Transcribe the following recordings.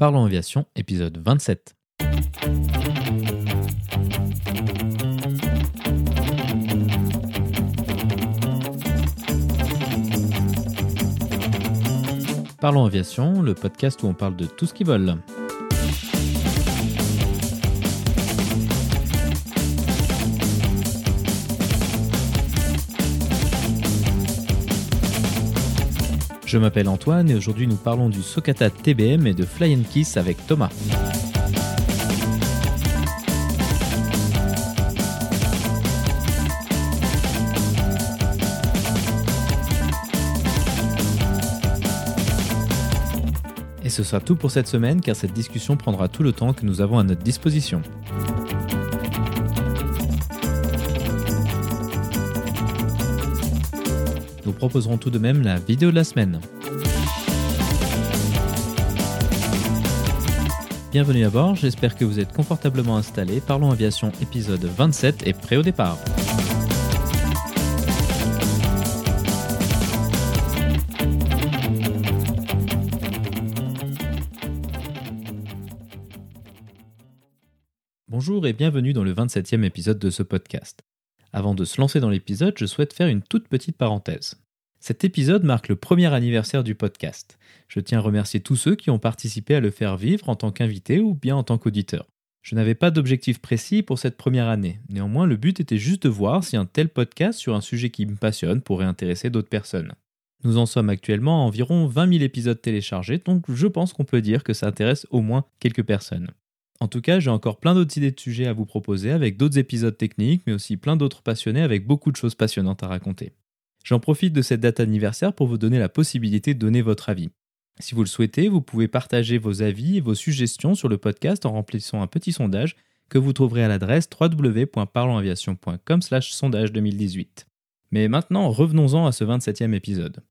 Parlons Aviation, épisode 27. Parlons Aviation, le podcast où on parle de tout ce qui vole. Je m'appelle Antoine et aujourd'hui nous parlons du Socata TBM et de Fly Kiss avec Thomas. Et ce sera tout pour cette semaine car cette discussion prendra tout le temps que nous avons à notre disposition. Proposerons tout de même la vidéo de la semaine. Bienvenue à bord, j'espère que vous êtes confortablement installés. Parlons Aviation épisode 27 est prêt au départ. Bonjour et bienvenue dans le 27e épisode de ce podcast. Avant de se lancer dans l'épisode, je souhaite faire une toute petite parenthèse. Cet épisode marque le premier anniversaire du podcast. Je tiens à remercier tous ceux qui ont participé à le faire vivre en tant qu'invité ou bien en tant qu'auditeur. Je n'avais pas d'objectif précis pour cette première année. Néanmoins, le but était juste de voir si un tel podcast sur un sujet qui me passionne pourrait intéresser d'autres personnes. Nous en sommes actuellement à environ 20 000 épisodes téléchargés, donc je pense qu'on peut dire que ça intéresse au moins quelques personnes. En tout cas, j'ai encore plein d'autres idées de sujets à vous proposer avec d'autres épisodes techniques, mais aussi plein d'autres passionnés avec beaucoup de choses passionnantes à raconter. J'en profite de cette date anniversaire pour vous donner la possibilité de donner votre avis. Si vous le souhaitez, vous pouvez partager vos avis et vos suggestions sur le podcast en remplissant un petit sondage que vous trouverez à l'adresse www.parlonsaviation.com/sondage 2018. Mais maintenant, revenons-en à ce 27e épisode.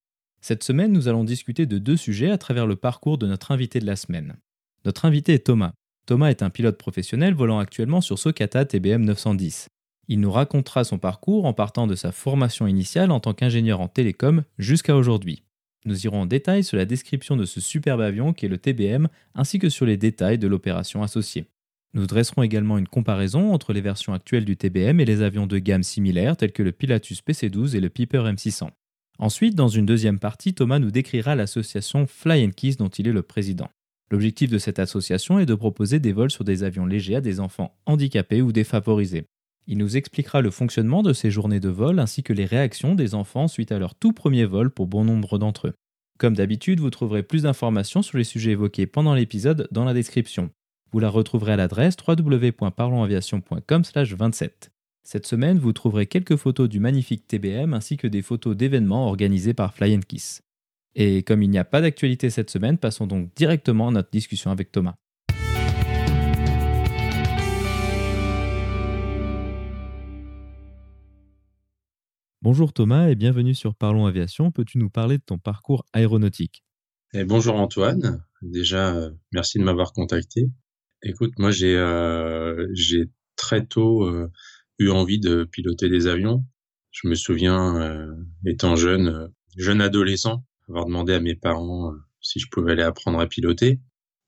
Cette semaine, nous allons discuter de deux sujets à travers le parcours de notre invité de la semaine. Notre invité est Thomas. Thomas est un pilote professionnel volant actuellement sur Socata TBM 910. Il nous racontera son parcours en partant de sa formation initiale en tant qu'ingénieur en télécom jusqu'à aujourd'hui. Nous irons en détail sur la description de ce superbe avion qu'est le TBM ainsi que sur les détails de l'opération associée. Nous dresserons également une comparaison entre les versions actuelles du TBM et les avions de gamme similaires tels que le Pilatus PC-12 et le Piper M600. Ensuite, dans une deuxième partie, Thomas nous décrira l'association Fly and Kiss dont il est le président. L'objectif de cette association est de proposer des vols sur des avions légers à des enfants handicapés ou défavorisés. Il nous expliquera le fonctionnement de ces journées de vol ainsi que les réactions des enfants suite à leur tout premier vol pour bon nombre d'entre eux. Comme d'habitude, vous trouverez plus d'informations sur les sujets évoqués pendant l'épisode dans la description. Vous la retrouverez à l'adresse www.parlonsaviation.com/27. Cette semaine, vous trouverez quelques photos du magnifique TBM ainsi que des photos d'événements organisés par Fly Kiss. Et comme il n'y a pas d'actualité cette semaine, passons donc directement à notre discussion avec Thomas. Bonjour Thomas et bienvenue sur Parlons Aviation. Peux-tu nous parler de ton parcours aéronautique? Et Bonjour Antoine. Déjà, euh, merci de m'avoir contacté. Écoute, moi j'ai euh, très tôt euh, eu envie de piloter des avions. Je me souviens, étant jeune, jeune adolescent, avoir demandé à mes parents euh, si je pouvais aller apprendre à piloter.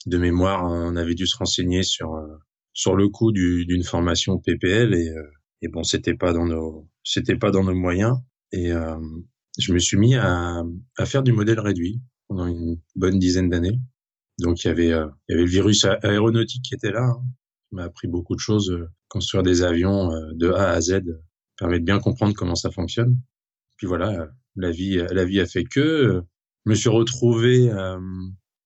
De mémoire, on avait dû se renseigner sur euh, sur le coût d'une formation PPL et, euh, et bon, c'était pas dans nos c'était pas dans nos moyens et je me suis mis à, à faire du modèle réduit pendant une bonne dizaine d'années. Donc il y avait il y avait le virus aéronautique qui était là, hein, qui m'a appris beaucoup de choses. Construire des avions de A à Z permet de bien comprendre comment ça fonctionne. Puis voilà, la vie la vie a fait que je me suis retrouvé euh,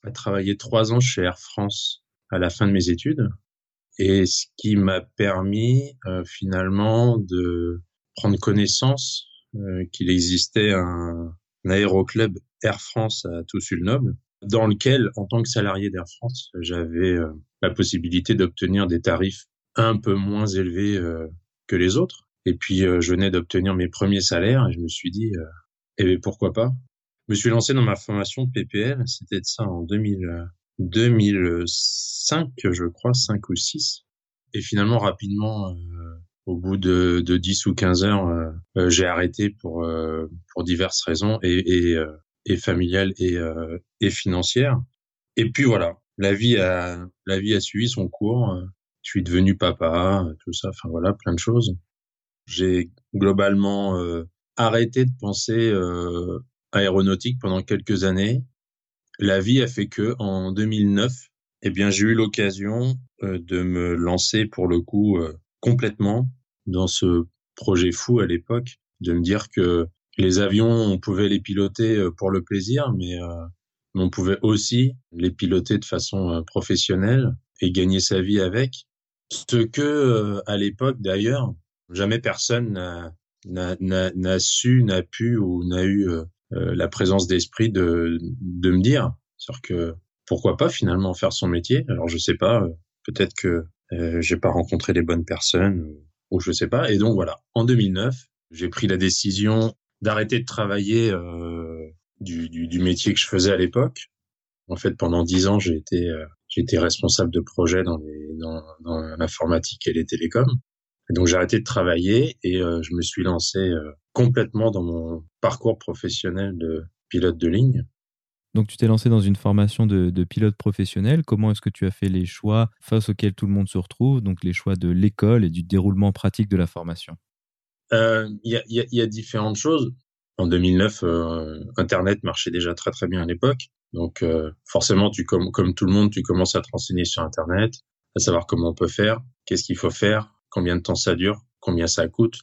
à travailler trois ans chez Air France à la fin de mes études, et ce qui m'a permis euh, finalement de prendre connaissance euh, qu'il existait un, un aéroclub Air France à Toussul-Noble, dans lequel, en tant que salarié d'Air France, j'avais la possibilité d'obtenir des tarifs un peu moins élevés que les autres. Et puis, je venais d'obtenir mes premiers salaires et je me suis dit, eh bien, pourquoi pas? Je me suis lancé dans ma formation PPL, c'était de ça en 2000, 2005, je crois, 5 ou 6. Et finalement, rapidement, euh, au bout de, de 10 ou 15 heures, euh, euh, j'ai arrêté pour, pour diverses raisons, et, et, et familiales et, et financières. Et puis voilà, la vie a, la vie a suivi son cours. Je suis devenu papa, tout ça. Enfin voilà, plein de choses. J'ai globalement arrêté de penser aéronautique pendant quelques années. La vie a fait que en 2009, eh bien, j'ai eu l'occasion de me lancer pour le coup complètement dans ce projet fou à l'époque, de me dire que les avions, on pouvait les piloter pour le plaisir, mais on pouvait aussi les piloter de façon professionnelle et gagner sa vie avec. Ce que, à l'époque d'ailleurs, jamais personne n'a su, n'a pu ou n'a eu la présence d'esprit de, de me dire. cest que pourquoi pas finalement faire son métier? Alors je sais pas, peut-être que euh, j'ai pas rencontré les bonnes personnes ou, je sais pas. Et donc voilà, en 2009, j'ai pris la décision d'arrêter de travailler euh, du, du, du, métier que je faisais à l'époque. En fait, pendant dix ans, j'ai été euh, responsable de projet dans, les, dans, dans l'informatique et les télécoms. Et donc j'ai arrêté de travailler et euh, je me suis lancé euh, complètement dans mon parcours professionnel de pilote de ligne. Donc tu t'es lancé dans une formation de, pilote professionnel. Comment est-ce que tu as fait les choix face auxquels tout le monde se retrouve, donc les choix de l'école et du déroulement pratique de la formation euh, Il y, a, différentes choses. En 2009, euh, Internet marchait déjà très très bien à l'époque. Donc forcément, tu comme, comme tout le monde, tu commences à te renseigner sur Internet, à savoir comment on peut faire, qu'est-ce qu'il faut faire, combien de temps ça dure, combien ça coûte.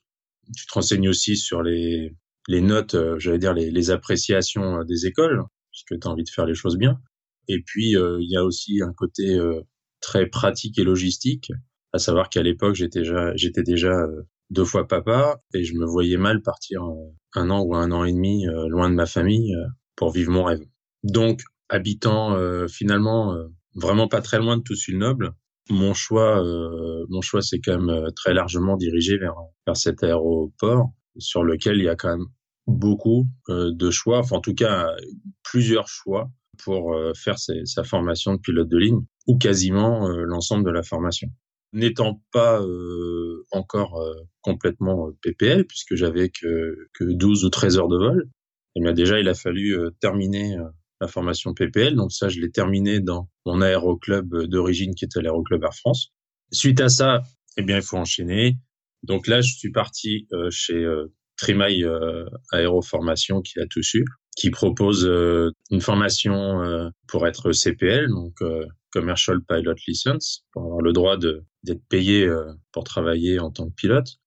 Tu te renseignes aussi sur les, les notes, j'allais dire les, les appréciations des écoles puisque tu as envie de faire les choses bien. Et puis, euh, il y a aussi un côté euh, très pratique et logistique, à savoir qu'à l'époque, j'étais déjà, j'étais déjà euh, deux fois papa et je me voyais mal partir un an ou un an et demi loin de ma famille pour vivre mon rêve. Donc, habitant finalement vraiment pas très loin de Toussus-le-Noble, mon choix, mon choix s'est quand même très largement dirigé vers, vers cet aéroport sur lequel il y a quand même beaucoup euh, de choix, enfin en tout cas plusieurs choix pour euh, faire sa formation de pilote de ligne ou quasiment euh, l'ensemble de la formation. N'étant pas encore complètement PPL puisque j'avais que, que 12 ou 13 heures de vol, eh bien déjà il a fallu terminer la formation PPL. Donc ça, je l'ai terminé dans mon aéroclub d'origine qui était l'aéroclub Air France. Suite à ça, eh bien, il faut enchaîner. Donc là, je suis parti chez Trimail euh, Aéroformation qui a tout su, qui propose euh, une formation euh, pour être CPL, donc Commercial Pilot License, pour avoir le droit d'être payé pour travailler en tant que pilote.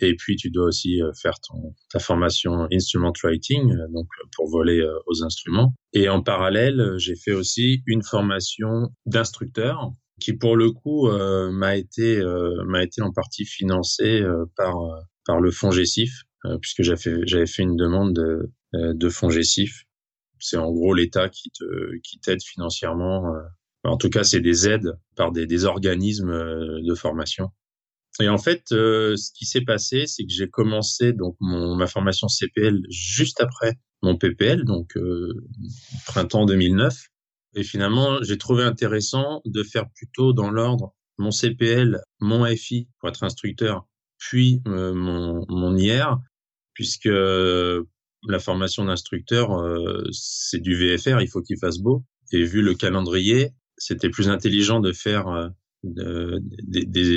Et puis, tu dois aussi faire ton, ta formation Instrument Writing, donc pour voler aux instruments. Et en parallèle, j'ai fait aussi une formation d'instructeur qui, pour le coup, m'a été m'a été en partie financée par par le fonds Gessif, euh, puisque j'avais fait, une demande de, euh, de fonds gessif. C'est en gros l'État qui te qui t'aide financièrement. Euh. En tout cas, c'est des aides par des, des organismes de formation. Et en fait, ce qui s'est passé, c'est que j'ai commencé donc mon, ma formation CPL juste après mon PPL, donc printemps 2009. Et finalement, j'ai trouvé intéressant de faire plutôt dans l'ordre mon CPL, mon FI pour être instructeur, puis mon, mon IR, puisque euh, la formation d'instructeur, euh, c'est du VFR, il faut qu'il fasse beau. Et vu le calendrier, c'était plus intelligent de faire euh,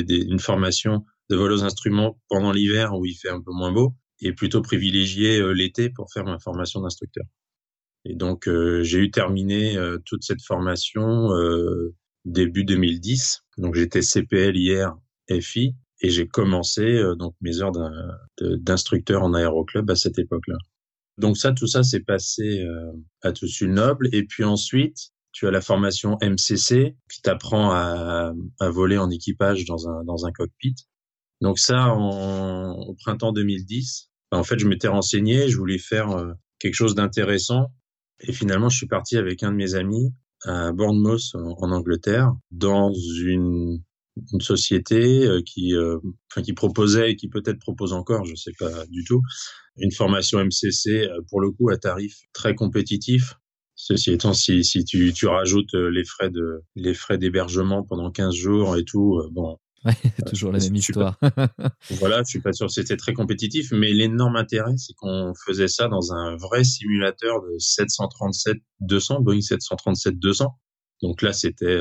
une formation de vol aux instruments pendant l'hiver où il fait un peu moins beau et plutôt privilégier l'été pour faire ma formation d'instructeur. Et donc j'ai eu terminé toute cette formation début 2010. Donc j'étais CPL hier FI et j'ai commencé euh, donc mes heures d'instructeur en aéroclub à cette époque-là. Donc ça, tout ça s'est passé euh, à Toussus-Noble. Et puis ensuite, tu as la formation MCC qui t'apprend à, voler en équipage dans un, cockpit. Donc ça, en, au printemps 2010, ben, en fait, je m'étais renseigné, je voulais faire euh, quelque chose d'intéressant. Et finalement, je suis parti avec un de mes amis à Bournemouth en Angleterre dans une société euh, qui, euh, enfin, qui proposait et qui peut-être propose encore, je sais pas du tout, une formation MCC pour le coup à tarif très compétitif. Ceci étant, si, si tu, tu rajoutes les frais de les frais d'hébergement pendant 15 jours et tout, bon. Ouais, toujours la même histoire. voilà, je suis pas sûr que c'était très compétitif, mais l'énorme intérêt, c'est qu'on faisait ça dans un vrai simulateur de 737-200, Boeing 737-200. Donc là, c'était,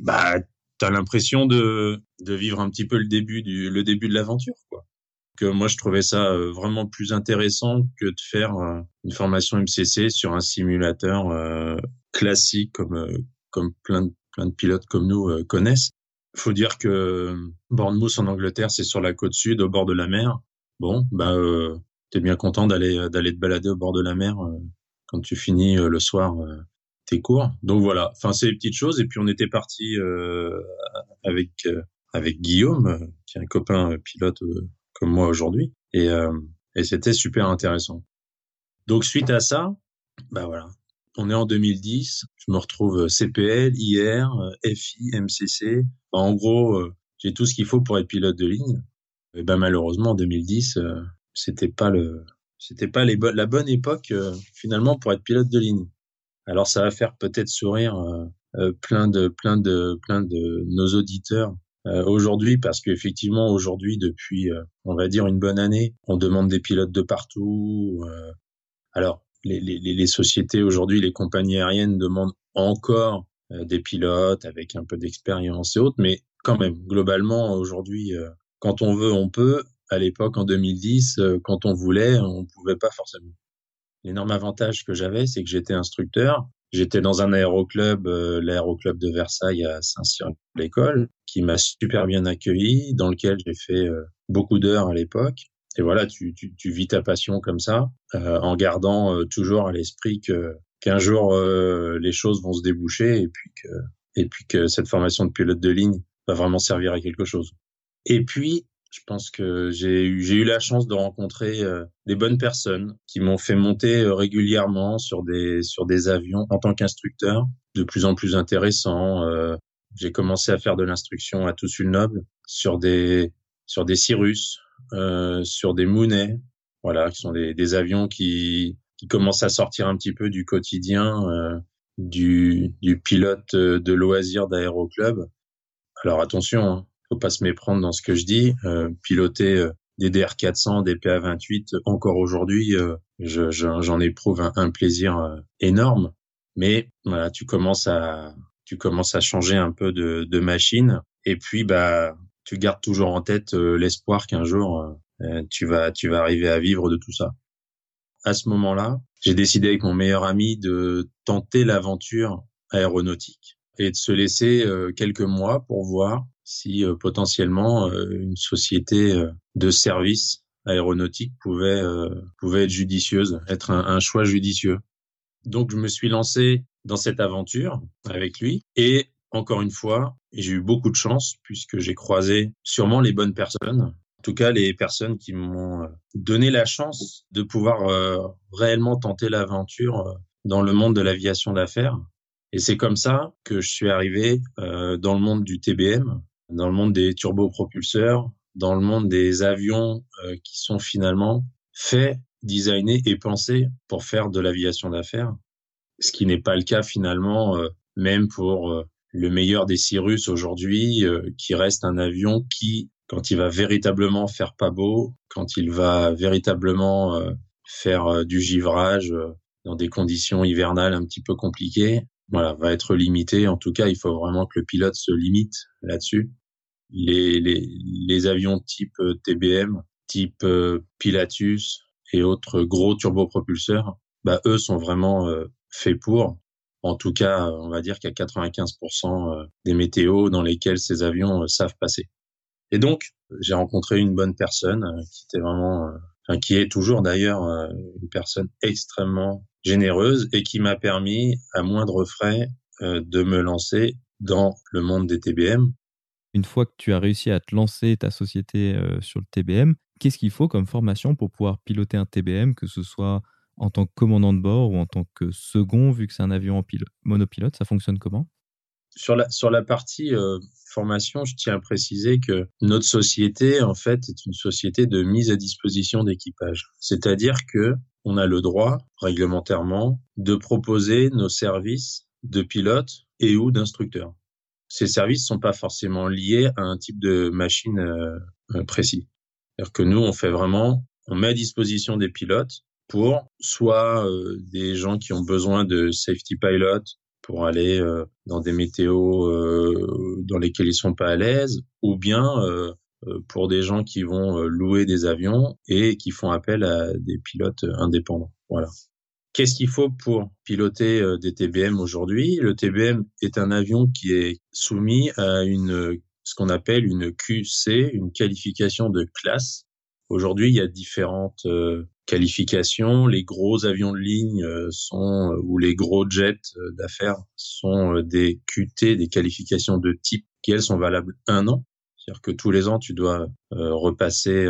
bah, t'as l'impression de, de vivre un petit peu le début du, le début de l'aventure, quoi. Que moi, je trouvais ça vraiment plus intéressant que de faire une formation MCC sur un simulateur classique comme, comme plein de, plein de pilotes comme nous connaissent. Faut dire que Bournemouth en Angleterre, c'est sur la côte sud, au bord de la mer. Bon, bah, euh, t'es bien content d'aller d'aller te balader au bord de la mer euh, quand tu finis euh, le soir euh, tes cours. Donc voilà. Enfin, c'est des petites choses. Et puis on était parti avec avec Guillaume, qui est un copain pilote comme moi aujourd'hui, et et c'était super intéressant. Donc suite à ça, bah voilà, on est en 2010, je me retrouve CPL, IR, FI, MCC. en gros, j'ai tout ce qu'il faut pour être pilote de ligne. Et ben malheureusement en 2010, c'était pas le c'était pas la bonne époque finalement pour être pilote de ligne. Alors ça va faire peut-être sourire plein de plein de plein de nos auditeurs aujourd'hui parce qu'effectivement aujourd'hui depuis on va dire une bonne année, on demande des pilotes de partout. alors les, les, les sociétés aujourd'hui, les compagnies aériennes demandent encore euh, des pilotes avec un peu d'expérience et autres, mais quand même, globalement, aujourd'hui, euh, quand on veut, on peut. À l'époque, en 2010, euh, quand on voulait, on pouvait pas forcément. L'énorme avantage que j'avais, c'est que j'étais instructeur. J'étais dans un aéroclub, l'aéroclub de Versailles à Saint-Cyr, l'école, qui m'a super bien accueilli, dans lequel j'ai fait beaucoup d'heures à l'époque et voilà, tu, tu, tu, vis ta passion comme ça, euh, en gardant euh, toujours à l'esprit que qu'un jour euh, les choses vont se déboucher et puis que et puis que cette formation de pilote de ligne va vraiment servir à quelque chose. Et puis, je pense que j'ai eu la chance de rencontrer des bonnes personnes qui m'ont fait monter régulièrement sur des avions en tant qu'instructeur, de plus en plus intéressant. j'ai commencé à faire de l'instruction à Toussul-Noble sur des sur Cirrus, euh, sur des Mooney, voilà, qui sont des, avions qui, commencent à sortir un petit peu du quotidien euh, du, du pilote de loisirs d'aéroclub. Alors attention, hein, faut pas se méprendre dans ce que je dis. Euh, piloter euh, des DR400, des PA28, encore aujourd'hui, euh, j'en éprouve un, plaisir énorme. Mais voilà, tu commences à tu commences à changer un peu de, machine. Et puis bah tu gardes toujours en tête euh, l'espoir qu'un jour euh, euh, tu vas arriver à vivre de tout ça. À ce moment-là, j'ai décidé avec mon meilleur ami de tenter l'aventure aéronautique et de se laisser quelques mois pour voir si potentiellement une société de service aéronautique pouvait pouvait être judicieuse, être un, un, choix judicieux. Donc je me suis lancé dans cette aventure avec lui et encore une fois, j'ai eu beaucoup de chance puisque j'ai croisé sûrement les bonnes personnes. En tout cas, les personnes qui m'ont euh, donné la chance de pouvoir euh, réellement tenter l'aventure euh, dans le monde de l'aviation d'affaires. Et c'est comme ça que je suis arrivé dans le monde du TBM, dans le monde des turbopropulseurs, dans le monde des avions qui sont finalement faits, designés et pensés pour faire de l'aviation d'affaires. Ce qui n'est pas le cas finalement, même pour le meilleur des Cyrus aujourd'hui, euh, qui reste un avion qui, quand il va véritablement faire pas beau, quand il va véritablement euh, faire euh, du givrage dans des conditions hivernales un petit peu compliquées, voilà, va être limité. En tout cas, il faut vraiment que le pilote se limite là-dessus. Les, les, avions type TBM, type Pilatus et autres gros turbopropulseurs, bah, eux sont vraiment faits pour. En tout cas, on va dire a 95% euh, des météos dans lesquels ces avions euh, savent passer. Et donc, j'ai rencontré une bonne personne euh, qui était vraiment, enfin, qui est toujours d'ailleurs une personne extrêmement généreuse et qui m'a permis, à moindre frais, de me lancer dans le monde des TBM. Une fois que tu as réussi à te lancer ta société sur le TBM, qu'est-ce qu'il faut comme formation pour pouvoir piloter un TBM, que ce soit en tant que commandant de bord ou en tant que second, vu que c'est un avion monopilote Ça fonctionne comment? Sur la, sur la partie formation, je tiens à préciser que notre société, en fait, est une société de mise à disposition d'équipage. C'est-à-dire que on a le droit, réglementairement, de proposer nos services de pilote et ou d'instructeur. Ces services sont pas forcément liés à un type de machine euh, euh, précis. C'est-à-dire que nous, on fait vraiment, on met à disposition des pilotes pour soit euh, des gens qui ont besoin de safety pilot, pour aller dans des météos dans lesquels ils sont pas à l'aise, ou bien pour des gens qui vont louer des avions et qui font appel à des pilotes indépendants. Voilà. Qu'est-ce qu'il faut pour piloter des TBM aujourd'hui? Le TBM est un avion qui est soumis à une ce qu'on appelle une QC, une qualification de classe. Aujourd'hui, il y a différentes qualifications. Les gros avions de ligne sont ou les gros jets d'affaires sont des QT, des qualifications de type qui elles sont valables un an. C'est-à-dire que tous les ans, tu dois repasser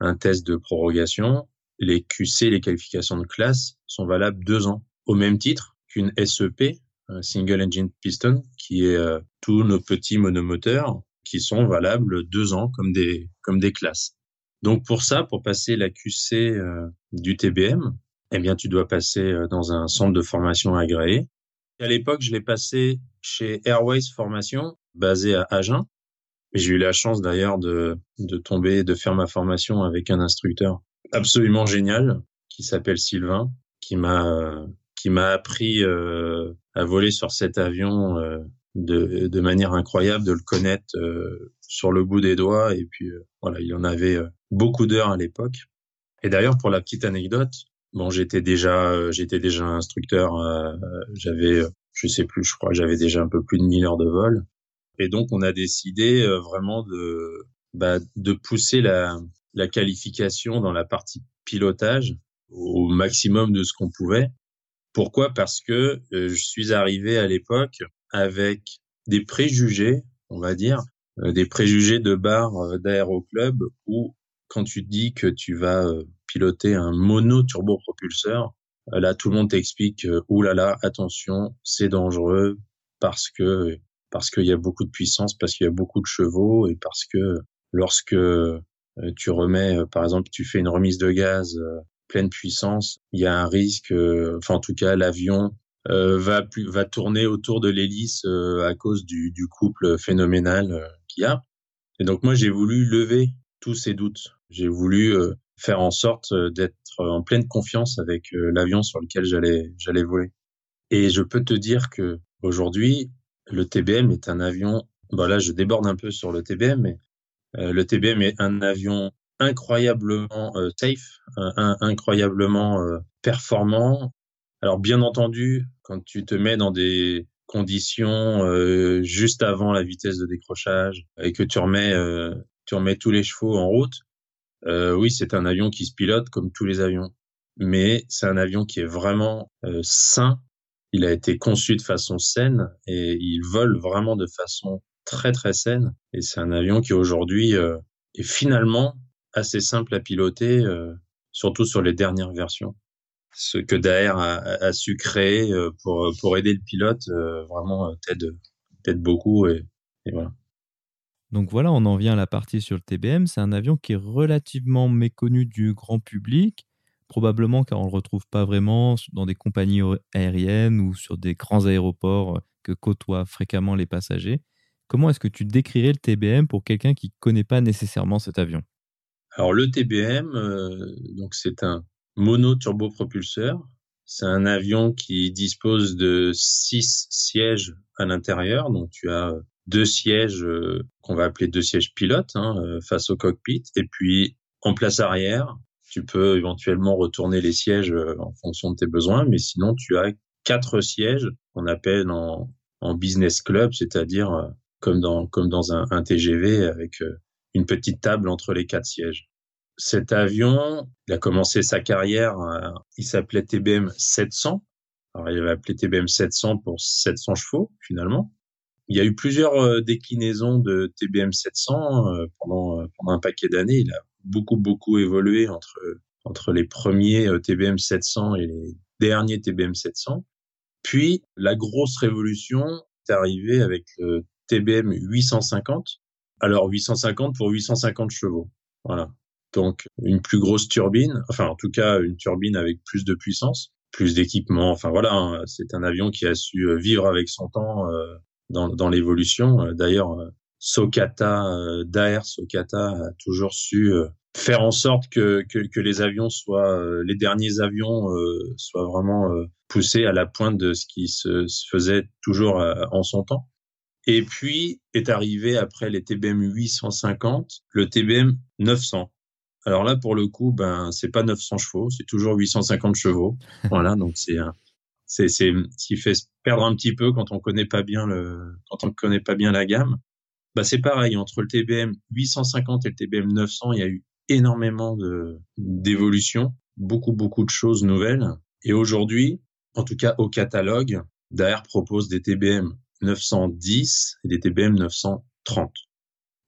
un test de prorogation les QC, les qualifications de classe, sont valables deux ans, au même titre qu'une SEP, Single Engine Piston, qui est euh, tous nos petits monomoteurs qui sont valables deux ans comme des, comme des classes. Donc pour ça, pour passer la QC euh, du TBM, eh bien tu dois passer euh, dans un centre de formation agréé. à l'époque, je l'ai passé chez Airways Formation, basé à Agen. J'ai eu la chance d'ailleurs de, de tomber, de faire ma formation avec un instructeur absolument génial qui s'appelle Sylvain, qui m'a qui m'a appris euh, à voler sur cet avion euh, de, de manière incroyable, de le connaître euh, sur le bout des doigts. Et puis voilà, il en avait beaucoup d'heures à l'époque. Et d'ailleurs, pour la petite anecdote, bon, j'étais déjà j'étais déjà instructeur. j'avais, je sais plus, je crois, j'avais déjà un peu plus de 1000 heures de vol. Et donc, on a décidé vraiment de bah, de pousser la la qualification dans la partie pilotage au maximum de ce qu'on pouvait. Pourquoi? Parce que euh, je suis arrivé à l'époque avec des préjugés, on va dire, euh, des préjugés de bar euh, d'aéroclub où quand tu dis que tu vas piloter un mono turbopropulseur, là tout le monde t'explique ouh là là attention c'est dangereux parce que parce qu'il y a beaucoup de puissance parce qu'il y a beaucoup de chevaux et parce que lorsque tu remets, euh, par exemple, tu fais une remise de gaz euh, pleine puissance, il y a un risque, enfin en tout cas l'avion va va tourner autour de l'hélice à cause du, du couple phénoménal qu'il y a. Et donc moi j'ai voulu lever tous ces doutes. J'ai voulu faire en sorte d'être en pleine confiance avec l'avion sur lequel j'allais j'allais voler. Et je peux te dire que aujourd'hui le TBM est un avion. Bon là je déborde un peu sur le TBM, mais euh, le TBM est un avion incroyablement euh, safe, incroyablement euh, performant. Alors bien entendu, quand tu te mets dans des conditions juste avant la vitesse de décrochage et que tu remets tu remets tous les chevaux en route, oui, c'est un avion qui se pilote comme tous les avions. Mais c'est un avion qui est vraiment sain. Il a été conçu de façon saine et il vole vraiment de façon très très saine. Et c'est un avion qui aujourd'hui euh, est finalement assez simple à piloter, euh, surtout sur les dernières versions. Ce que Daer a, su créer euh, pour pour aider le pilote vraiment t'aide t'aide beaucoup et. Donc voilà, on en vient à la partie sur le TBM. C'est un avion qui est relativement méconnu du grand public, probablement car on ne le retrouve pas vraiment dans des compagnies aériennes ou sur des grands aéroports que côtoient fréquemment les passagers. Comment est-ce que tu décrirais le TBM pour quelqu'un qui ne connaît pas nécessairement cet avion? Alors le TBM, euh, donc c'est un mono-turbopropulseur. C'est un avion qui dispose de six sièges à l'intérieur. Donc tu as deux sièges euh, qu'on va appeler deux sièges pilotes hein, euh, face au cockpit. Et puis en place arrière, tu peux éventuellement retourner les sièges en fonction de tes besoins. Mais sinon, tu as quatre sièges qu'on appelle en business club, c'est-à-dire comme dans, un, TGV avec euh, une petite table entre les quatre sièges. Cet avion, il a commencé sa carrière, euh, il s'appelait TBM 700. Alors, il avait appelé TBM 700 pour 700 chevaux, finalement. Il y a eu plusieurs euh, déclinaisons de TBM 700 pendant, pendant un paquet d'années. Il a beaucoup, beaucoup évolué entre, entre les premiers TBM 700 et les derniers TBM 700. Puis, la grosse révolution est arrivée avec le TBM 850. Alors 850 pour 850 chevaux. Voilà. Donc une plus grosse turbine, enfin en tout cas une turbine avec plus de puissance, plus d'équipement. Enfin voilà, hein, c'est un avion qui a su euh, vivre avec son temps euh, dans, dans l'évolution. Euh, d'ailleurs, Sokata, Daer Sokata a toujours su faire en sorte que, que, les avions soient, les derniers avions soient vraiment poussés à la pointe de ce qui se, faisait toujours en son temps. Et puis est arrivé après les TBM 850, le TBM 900. Alors là, pour le coup, ben c'est pas 900 chevaux, c'est toujours 850 chevaux. Voilà, donc c'est c'est c'est ce qui fait perdre un petit peu quand on connaît pas bien le quand on connaît pas bien la gamme. Bah c'est pareil entre le TBM 850 et le TBM 900, il y a eu énormément de d'évolutions, beaucoup beaucoup de choses nouvelles. Et aujourd'hui, en tout cas au catalogue, Daer propose des TBM 910 et des TBM 930.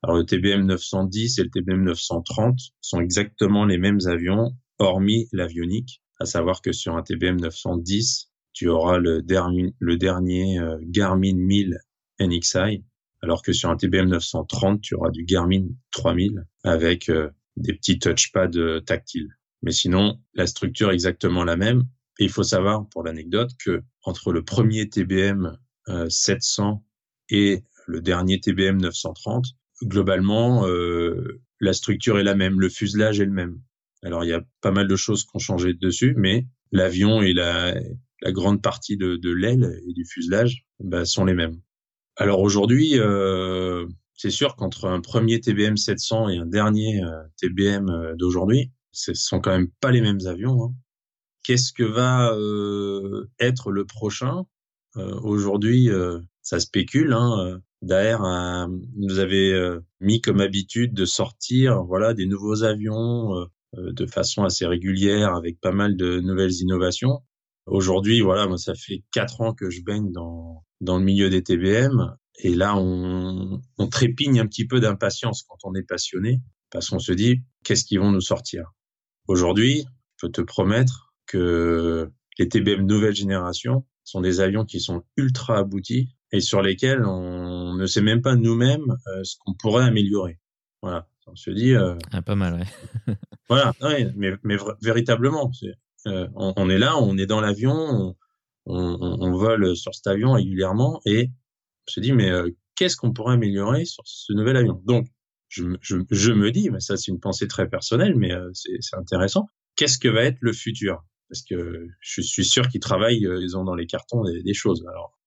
Alors le TBM 910 et le TBM 930 sont exactement les mêmes avions, hormis l'avionique, à savoir que sur un TBM 910, tu auras le dernier, le dernier euh, Garmin 1000 NXI, alors que sur un TBM 930, tu auras du Garmin 3000 avec euh, des petits touchpads euh, tactiles. Mais sinon, la structure est exactement la même. Et il faut savoir, pour l'anecdote, que entre le premier TBM 700 et le dernier TBM 930, globalement, euh, la structure est la même, le fuselage est le même. Alors il y a pas mal de choses qui ont changé dessus, mais l'avion et la, la grande partie de, de l'aile et du fuselage bah, sont les mêmes. Alors aujourd'hui, euh, c'est sûr qu'entre un premier TBM 700 et un dernier euh, TBM euh, d'aujourd'hui, ce sont quand même pas les mêmes avions. Hein. Qu'est-ce que va euh, être le prochain? Aujourd'hui, ça spécule. Hein. Daer nous avait mis comme habitude de sortir, voilà, des nouveaux avions de façon assez régulière, avec pas mal de nouvelles innovations. Aujourd'hui, voilà, moi, ça fait quatre ans que je baigne dans, dans le milieu des TBM. Et là, on, on trépigne un petit peu d'impatience quand on est passionné, parce qu'on se dit, qu'est-ce qu'ils vont nous sortir? Aujourd'hui, je peux te promettre que les TBM nouvelle génération sont des avions qui sont ultra aboutis et sur lesquels on ne sait même pas nous-mêmes euh, ce qu'on pourrait améliorer. Voilà, on se dit. Euh, ah, pas mal, ouais. voilà, mais, mais véritablement, euh, on, est là, on est dans l'avion, on, vole sur cet avion régulièrement et on se dit mais euh, qu'est-ce qu'on pourrait améliorer sur ce nouvel avion? Donc je, me dis, mais ça c'est une pensée très personnelle, mais c'est intéressant. Qu'est-ce que va être le futur? Parce que je suis sûr qu'ils travaillent, ils ont dans les cartons des, choses. Alors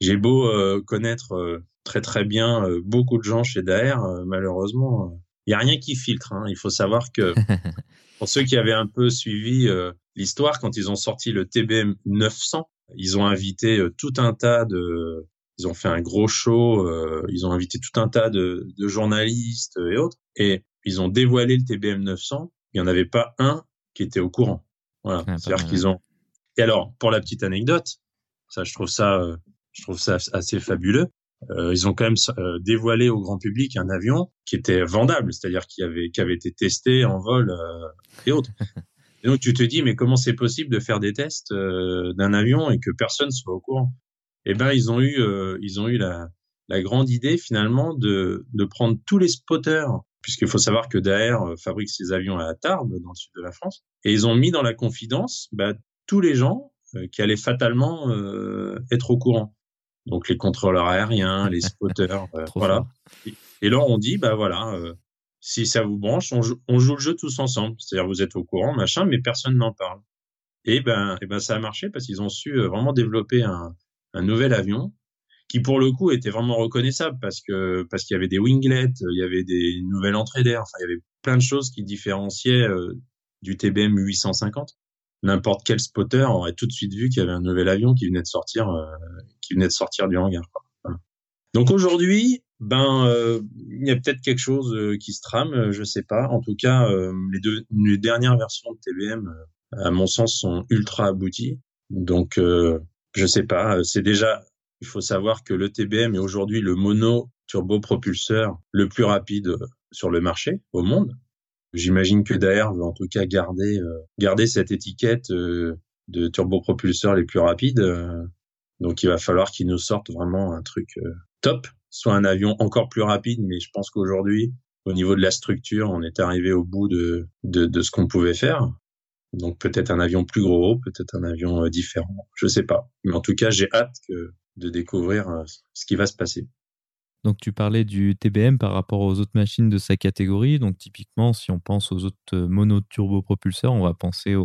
j'ai beau connaître très très bien beaucoup de gens chez Daer, malheureusement il y a rien qui filtre. Hein. Il faut savoir que pour ceux qui avaient un peu suivi euh, l'histoire, quand ils ont sorti le TBM 900, ils ont invité euh, tout un tas de, ils ont fait un gros show, euh, ils ont invité tout un tas de, de, journalistes et autres, et ils ont dévoilé le TBM 900. Il y en avait pas un qui était au courant. Voilà, c'est-à-dire qu'ils ont. Et alors, pour la petite anecdote, ça, je trouve ça, je trouve ça assez fabuleux. Euh, ils ont quand même euh, dévoilé au grand public un avion qui était vendable, c'est-à-dire qui avait, qui avait été testé en vol euh, et autres. Et donc tu te dis, mais comment c'est possible de faire des tests d'un avion et que personne soit au courant? Eh ben ils ont eu, ils ont eu la, la grande idée finalement de, de prendre tous les spotters, puisqu'il faut savoir que Daer fabrique ses avions à Tarbes, dans le sud de la France, et ils ont mis dans la confidence bah, tous les gens qui allaient fatalement être au courant donc les contrôleurs aériens, les spotters, euh, voilà. Et, là, on dit, bah voilà, euh, si ça vous branche, on joue, on joue, le jeu tous ensemble. C'est-à-dire, vous êtes au courant, machin, mais personne n'en parle. Et ben, et ben, ça a marché parce qu'ils ont su euh, vraiment développer un, un, nouvel avion qui, pour le coup, était vraiment reconnaissable parce que parce qu'il y avait des winglets, il y avait des nouvelles entrées d'air, enfin, il y avait plein de choses qui différenciaient du TBM 850 n'importe quel spotter aurait tout de suite vu qu'il y avait un nouvel avion qui venait de sortir, euh, qui venait de sortir du hangar. Donc aujourd'hui, ben, euh, il y a peut-être quelque chose euh, qui se trame, je sais pas. En tout cas, les deux les dernières versions de TBM, à mon sens, sont ultra abouties. Donc, je sais pas. C'est déjà, il faut savoir que le TBM est aujourd'hui le mono turbopropulseur le plus rapide sur le marché au monde. J'imagine que Daer veut en tout cas garder euh, garder cette étiquette euh, de turbopropulseurs les plus rapides. Euh. donc il va falloir qu'ils nous sortent vraiment un truc top, soit un avion encore plus rapide, mais je pense qu'aujourd'hui, au niveau de la structure, on est arrivé au bout de, de, de ce qu'on pouvait faire. Donc peut-être un avion plus gros, peut-être un avion différent, je sais pas. Mais en tout cas, j'ai hâte que, de découvrir ce qui va se passer. Donc tu parlais du TBM par rapport aux autres machines de sa catégorie. Donc typiquement, si on pense aux autres euh, mono-turbopropulseurs, on va penser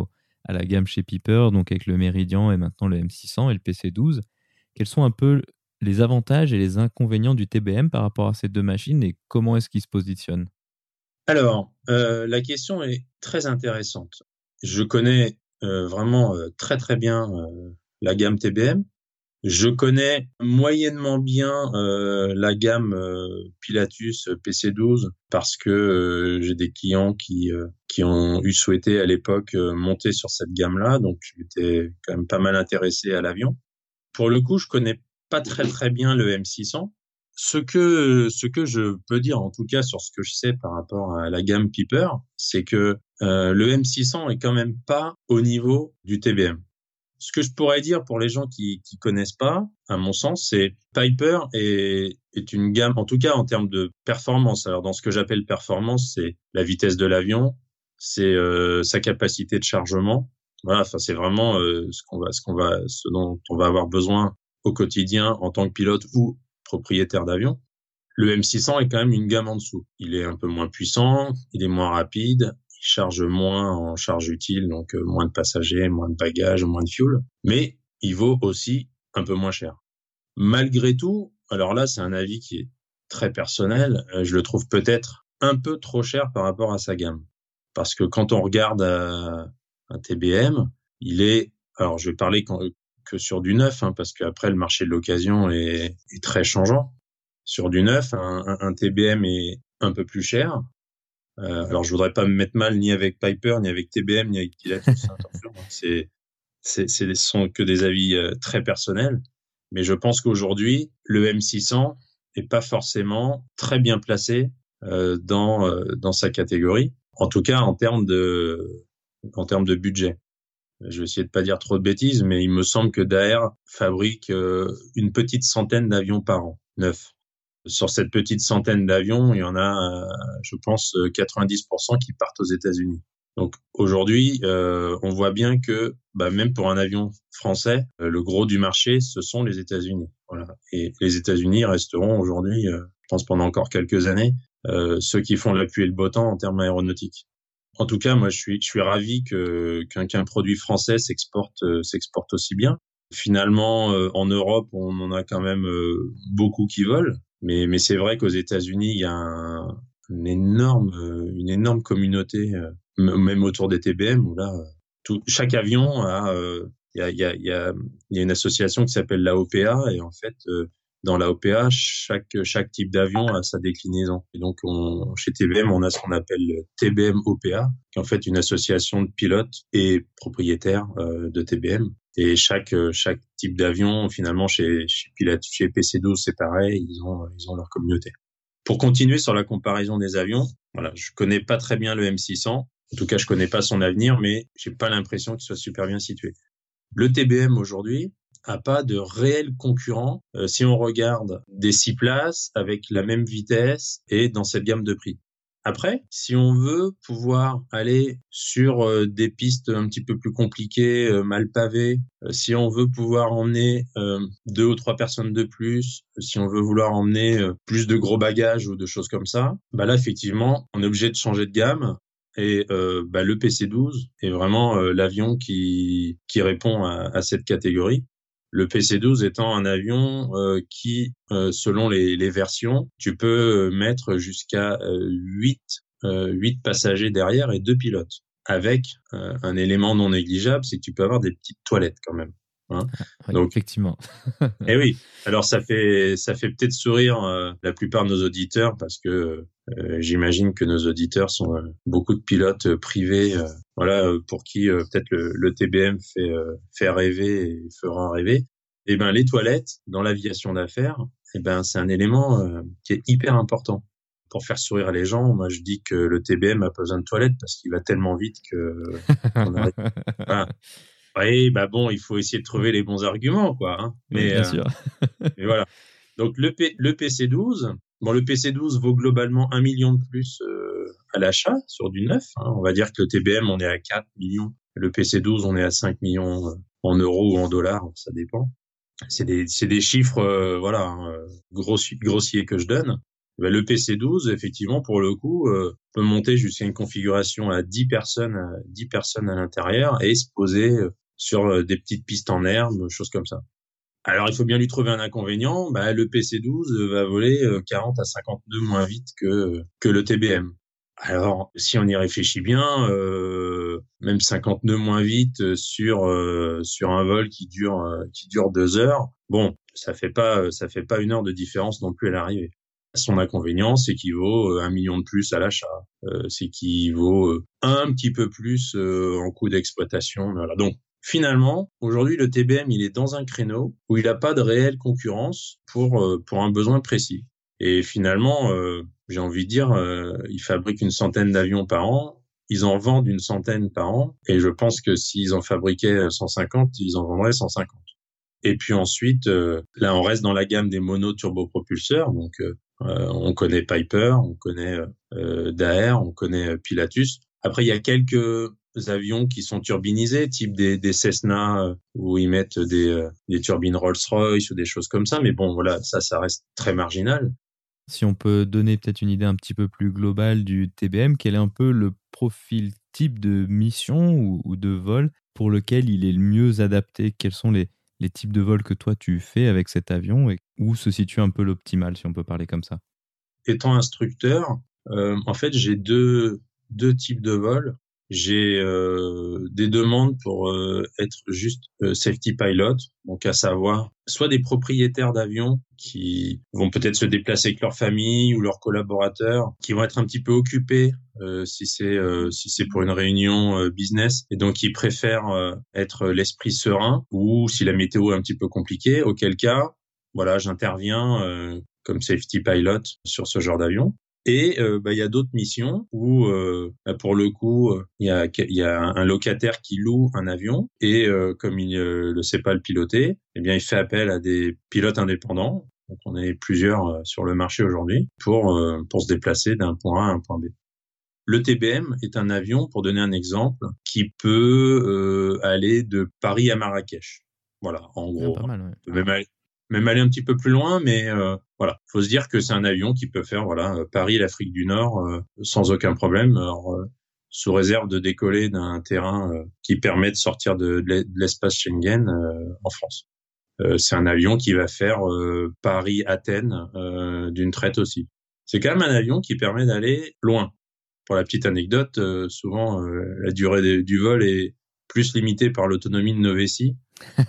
à la gamme chez Piper, donc avec le Meridian et maintenant le M600 et le PC12. Quels sont un peu les avantages et les inconvénients du TBM par rapport à ces deux machines et comment est-ce qu'ils se positionnent? Alors, euh, la question est très intéressante. Je connais euh, vraiment très très bien la gamme TBM je connais moyennement bien euh, la gamme euh, Pilatus PC12 parce que euh, j'ai des clients qui qui ont eu souhaité à l'époque monter sur cette gamme-là, donc j'étais quand même pas mal intéressé à l'avion. Pour le coup, je connais pas très très bien le M600. Ce que ce que je peux dire en tout cas sur ce que je sais par rapport à la gamme Piper, c'est que le M600 est quand même pas au niveau du TBM ce que je pourrais dire pour les gens qui connaissent pas, à mon sens, c'est Piper est, est une gamme, en tout cas en termes de performance. Alors dans ce que j'appelle performance, c'est la vitesse de l'avion, c'est euh, sa capacité de chargement. Voilà, enfin c'est vraiment euh, ce qu'on va, ce qu'on va, ce dont on va avoir besoin au quotidien en tant que pilote ou propriétaire d'avion. Le M600 est quand même une gamme en dessous. Il est un peu moins puissant, il est moins rapide, charge moins en charge utile, donc euh, moins de passagers, moins de bagages, moins de fuel, mais il vaut aussi un peu moins cher. Malgré tout, alors là, c'est un avis qui est très personnel, euh, je le trouve peut-être un peu trop cher par rapport à sa gamme. Parce que quand on regarde euh, un TBM, il est, alors je vais parler que sur du neuf, hein, parce qu'après le marché de l'occasion est, très changeant. Sur du neuf, un, TBM est un peu plus cher, euh, alors, je voudrais pas me mettre mal ni avec Piper, ni avec TBM, ni avec hein. c'est, c'est, c'est sont que des avis euh, très personnels. Mais je pense qu'aujourd'hui, le M600 est pas forcément très bien placé euh, dans dans sa catégorie. En tout cas, en termes de en termes de budget. Je vais essayer de pas dire trop de bêtises, mais il me semble que Daer fabrique une petite centaine d'avions par an, neuf sur cette petite centaine d'avions, il y en a, euh, je pense, 90% qui partent aux États-Unis. Donc aujourd'hui, euh, on voit bien que bah, même pour un avion français, euh, le gros du marché, ce sont les États-Unis. Voilà. Et les États-Unis resteront aujourd'hui, je pense pendant encore quelques années, ceux qui font l'appui et le beau temps en termes aéronautiques. En tout cas, moi, je suis, je suis ravi que qu'un produit français s'exporte s'exporte aussi bien. Finalement, en Europe, on en a quand même beaucoup qui volent. Mais, mais c'est vrai qu'aux États-Unis, il y a un, une énorme, une énorme communauté, euh, même autour des TBM, où là, tout, chaque avion a, euh, il y, a, y, a, y, y a une association qui s'appelle l'AOPA, et en fait, euh, dans l'AOPA, chaque, chaque type d'avion a sa déclinaison. Et donc, on, chez TBM, on a ce qu'on appelle le TBM OPA, qui est en fait une association de pilotes et propriétaires de TBM. Et chaque euh, chaque type d'avion, finalement, chez chez, chez PC12, c'est pareil, ils ont ils ont leur communauté. Pour continuer sur la comparaison des avions, voilà, je connais pas très bien le M600. En tout cas, je connais pas son avenir, mais j'ai pas l'impression qu'il soit super bien situé. Le TBM aujourd'hui a pas de réel concurrent euh, si on regarde des six places avec la même vitesse et dans cette gamme de prix. Après, si on veut pouvoir aller sur euh, des pistes un petit peu plus compliquées, euh, mal pavées, euh, si on veut pouvoir emmener deux ou trois personnes de plus, si on veut vouloir emmener plus de gros bagages ou de choses comme ça, bah là effectivement, on est obligé de changer de gamme. Et bah, le PC12 est vraiment l'avion qui, qui répond à, à cette catégorie. Le PC-12 étant un avion euh, qui, euh, selon les, les, versions, tu peux mettre jusqu'à 8, euh, 8 passagers derrière et deux pilotes. Avec un élément non négligeable, c'est que tu peux avoir des petites toilettes quand même. Hein Donc, effectivement. et eh oui. Alors ça fait ça fait peut-être sourire la plupart de nos auditeurs parce que j'imagine que nos auditeurs sont beaucoup de pilotes privés, voilà pour qui peut-être le, le, TBM fait fait rêver et fera rêver. Eh ben les toilettes dans l'aviation d'affaires, eh ben c'est un élément qui est hyper important pour faire sourire les gens. Moi je dis que le TBM a pas besoin de toilettes parce qu'il va tellement vite que voilà. Oui, bah bon, il faut essayer de trouver les bons arguments, quoi. Hein. Mais, bien sûr. mais voilà. Donc le, P, le PC12, bon, le PC12 vaut globalement un million de plus euh, à l'achat sur du neuf. Hein. On va dire que le TBM, on est à 4 millions. Le PC12, on est à 5 millions euh, en euros ou en dollars, ça dépend. c'est des, des chiffres voilà hein, grossiers que je donne. Ben, le PC12, effectivement, pour le coup, euh, peut monter jusqu'à une configuration à 10 personnes, 10 personnes à l'intérieur et se poser euh, sur euh, des petites pistes en herbe, choses comme ça. Alors, il faut bien lui trouver un inconvénient. Bah, le PC12 va voler 40 à 50 nœuds moins vite que, que le TBM. Alors, si on y réfléchit bien, euh, même 50 nœuds moins vite sur sur un vol qui dure qui dure deux heures, bon, ça fait pas ça fait pas une heure de différence non plus à l'arrivée. Son inconvénient, c'est qu'il vaut euh, un million de plus à l'achat. Euh, c'est qu'il vaut euh, un petit peu plus en coût d'exploitation. Voilà. Donc, finalement, aujourd'hui, le TBM, il est dans un créneau où il n'a pas de réelle concurrence pour, pour un besoin précis. Et finalement, j'ai envie de dire, ils fabriquent une centaine d'avions par an. Ils en vendent une centaine par an. Et je pense que s'ils en fabriquaient 150, ils en vendraient 150. Et puis ensuite, là, on reste dans la gamme des mono-turbopropulseurs. Donc, euh, on connaît Piper, on connaît euh, Daher, on connaît euh, Pilatus. Après, il y a quelques avions qui sont turbinisés, type des, des Cessna où ils mettent des, des turbines Rolls-Royce ou des choses comme ça. Mais bon, voilà, ça, ça reste très marginal. Si on peut donner peut-être une idée un petit peu plus globale du TBM, quel est un peu le profil type de mission ou, ou de vol pour lequel il est le mieux adapté? Quels sont les, les types de vols que toi tu fais avec cet avion et où se situe un peu l'optimal, si on peut parler comme ça? Étant instructeur, euh, en fait, j'ai deux, deux types de vols. J'ai euh, des demandes pour euh, être juste safety pilot, donc à savoir soit des propriétaires d'avions qui vont peut-être se déplacer avec leur famille ou leurs collaborateurs, qui vont être un petit peu occupés euh, si c'est euh, si c'est pour une réunion euh, business et donc ils préfèrent être l'esprit serein ou si la météo est un petit peu compliquée auquel cas voilà j'interviens comme safety pilot sur ce genre d'avion et bah, il y a d'autres missions où, bah, pour le coup, il y a, y a un locataire qui loue un avion et comme il ne le sait pas le piloter, eh bien, il fait appel à des pilotes indépendants. Donc, on est plusieurs sur le marché aujourd'hui pour pour se déplacer d'un point A à un point B. Le TBM est un avion, pour donner un exemple, qui peut euh, aller de Paris à Marrakech. Voilà, en ah, gros. même, aller, un petit peu plus loin, mais euh, voilà, faut se dire que c'est un avion qui peut faire voilà euh, Paris, l'Afrique du Nord, euh, sans aucun problème. sous réserve de décoller d'un terrain qui permet de sortir de, l'espace Schengen en France. c'est un avion qui va faire Paris-Athènes d'une traite aussi. C'est quand même un avion qui permet d'aller loin. Pour la petite anecdote, euh, souvent euh, la durée du vol est plus limitée par l'autonomie de nos vessies.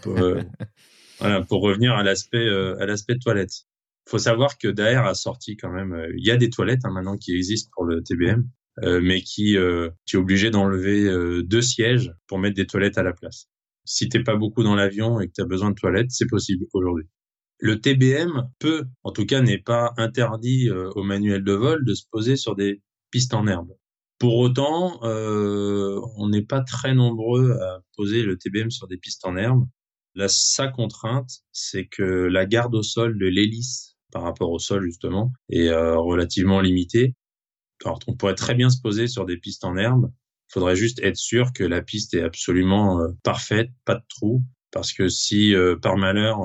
Pour, euh, voilà, pour revenir à l'aspect à l'aspect toilette. Faut savoir que Daer a sorti quand même. Il y a des toilettes hein, maintenant qui existent pour le TBM, mais qui tu es obligé d'enlever deux sièges pour mettre des toilettes à la place. Si t'es pas beaucoup dans l'avion et que tu as besoin de toilettes, c'est possible aujourd'hui. Le TBM peut, en tout cas, n'est pas interdit au manuel de vol de se poser sur des piste en herbe. Pour autant, euh, on n'est pas très nombreux à poser le TBM sur des pistes en herbe. La sa contrainte, c'est que la garde au sol de l'hélice par rapport au sol justement est euh, relativement limitée. Alors, on pourrait très bien se poser sur des pistes en herbe. Il faudrait juste être sûr que la piste est absolument euh, parfaite, pas de trou, parce que si par malheur